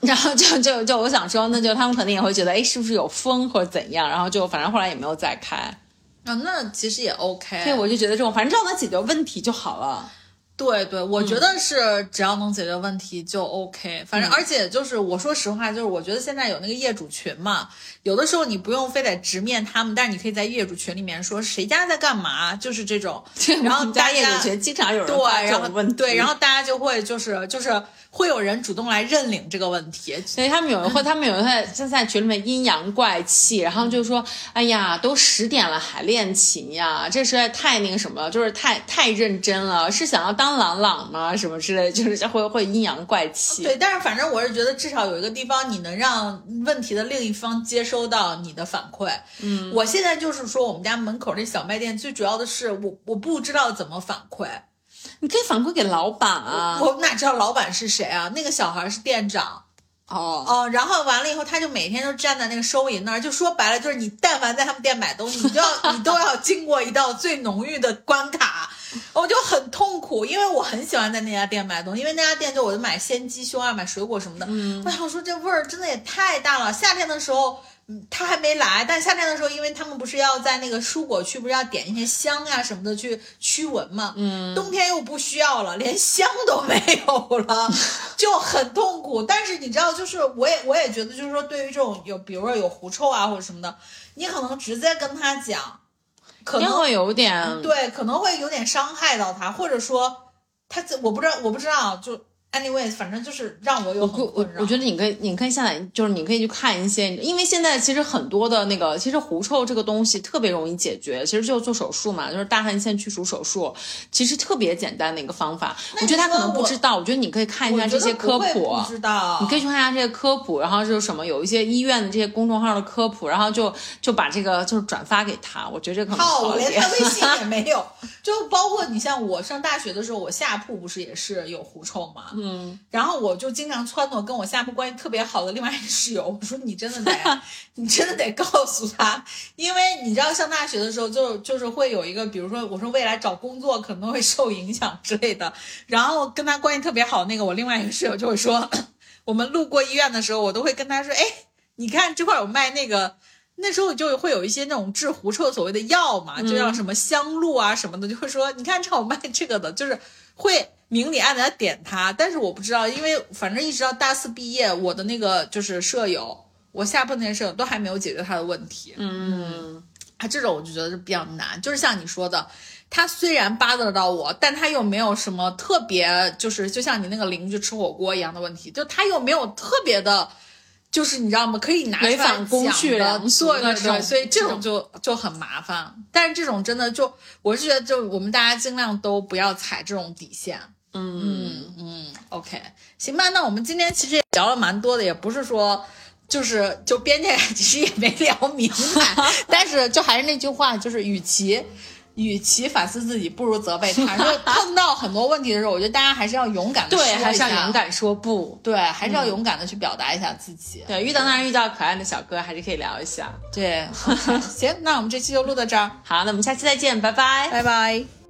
然后就 就就我想说，那就他们肯定也会觉得，哎，是不是有风或者怎样？然后就反正后来也没有再开，啊，那其实也 OK。所以我就觉得这种反正只要能解决问题就好了。对对，我嗯觉得是只要能解决问题就 OK。反正而且就是我说实话，就是我觉得现在有那个业主群嘛，有的时候你不用非得直面他们，但是你可以在业主群里面说谁家在干嘛，就是这种。然后大家业主群经常有人对，然后种问题，对，然后大家就会就是就是会有人主动来认领这个问题。所以他们有人会，他们有人在在在群里面阴阳怪气，然后就说：“哎呀，都十点了还练琴呀，这实在太那个什么了，就是太太认真了，是想要当朗朗吗？什么之类的，就是会会阴阳怪气。”对，但是反正我是觉得至少有一个地方你能让问题的另一方接收到你的反馈。嗯，我现在就是说我们家门口那小卖店最主要的是我我不知道怎么反馈，你可以反馈给老板啊。我哪知道老板是谁啊？那个小孩是店长。哦，哦，然后完了以后，他就每天都站在那个收银那儿，就说白了，就是你但凡在他们店买东西，你就要 你都要经过一道最浓郁的关卡，我就很痛苦，因为我很喜欢在那家店买东西，因为那家店就我就买鲜鸡胸啊，买水果什么的，嗯我想说这味儿真的也太大了，夏天的时候。嗯，他还没来，但夏天的时候，因为他们不是要在那个蔬果区，不是要点一些香啊什么的去驱蚊嘛。嗯，冬天又不需要了，连香都没有了，就很痛苦。但是你知道，就是我也我也觉得，就是说，对于这种有，比如说有狐臭啊或者什么的，你可能直接跟他讲，可能肯定会有点对，可能会有点伤害到他，或者说他这我不知道，我不知道，就 anyway，反正就是让我有我我很困扰。我觉得你可以，你可以下载，就是你可以去看一些，因为现在其实很多的那个，其实狐臭这个东西特别容易解决，其实就做手术嘛，就是大汗腺去除手术，其实特别简单的一个方法。我觉得他可能不知道，我觉得你可以看一下这些科普。不知道，你可以去看一下这些科普，然后就是什么有一些医院的这些公众号的科普，然后就就把这个就是转发给他，我觉得这可能靠，好我连他。微信也 没有，就包括你像我上大学的时候，我下铺不是也是有狐臭嘛，嗯，然后我就经常撺掇跟我下铺关系特别好的另外一个室友，我说你真的得，你真的得告诉他，因为你知道上大学的时候就就是会有一个，比如说我说未来找工作可能会受影响之类的，然后跟他关系特别好那个我另外一个室友就会说，我们路过医院的时候，我都会跟他说，哎，你看这块有卖那个。那时候就会有一些那种治狐臭所谓的药嘛，就叫什么香露啊什么的，就会说你看这我卖这个的，就是会明里暗里的点他。但是我不知道，因为反正一直到大四毕业，我的那个就是舍友，我下铺那些舍友都还没有解决他的问题。嗯，他这种我就觉得是比较难，就是像你说的，他虽然扒得到我，但他又没有什么特别，就是就像你那个邻居吃火锅一样的问题，就他又没有特别的。就是你知道吗？可以拿出来讲的，对对对，所以这种就就很麻烦。但是这种真的就，我是觉得就我们大家尽量都不要踩这种底线。嗯嗯嗯，OK，行吧。那我们今天其实也聊了蛮多的，也不是说就是就边界其实也没聊明白，但是就还是那句话，就是与其。与其反思自己，不如责备他。就 碰到很多问题的时候，我觉得大家还是要勇敢的对，还是要勇敢说不。对，还是要勇敢的去表达一下自己。对，遇到那遇到可爱的小哥，还是可以聊一下。对，行，那我们这期就录到这儿。好，那我们下期再见，拜拜，拜拜。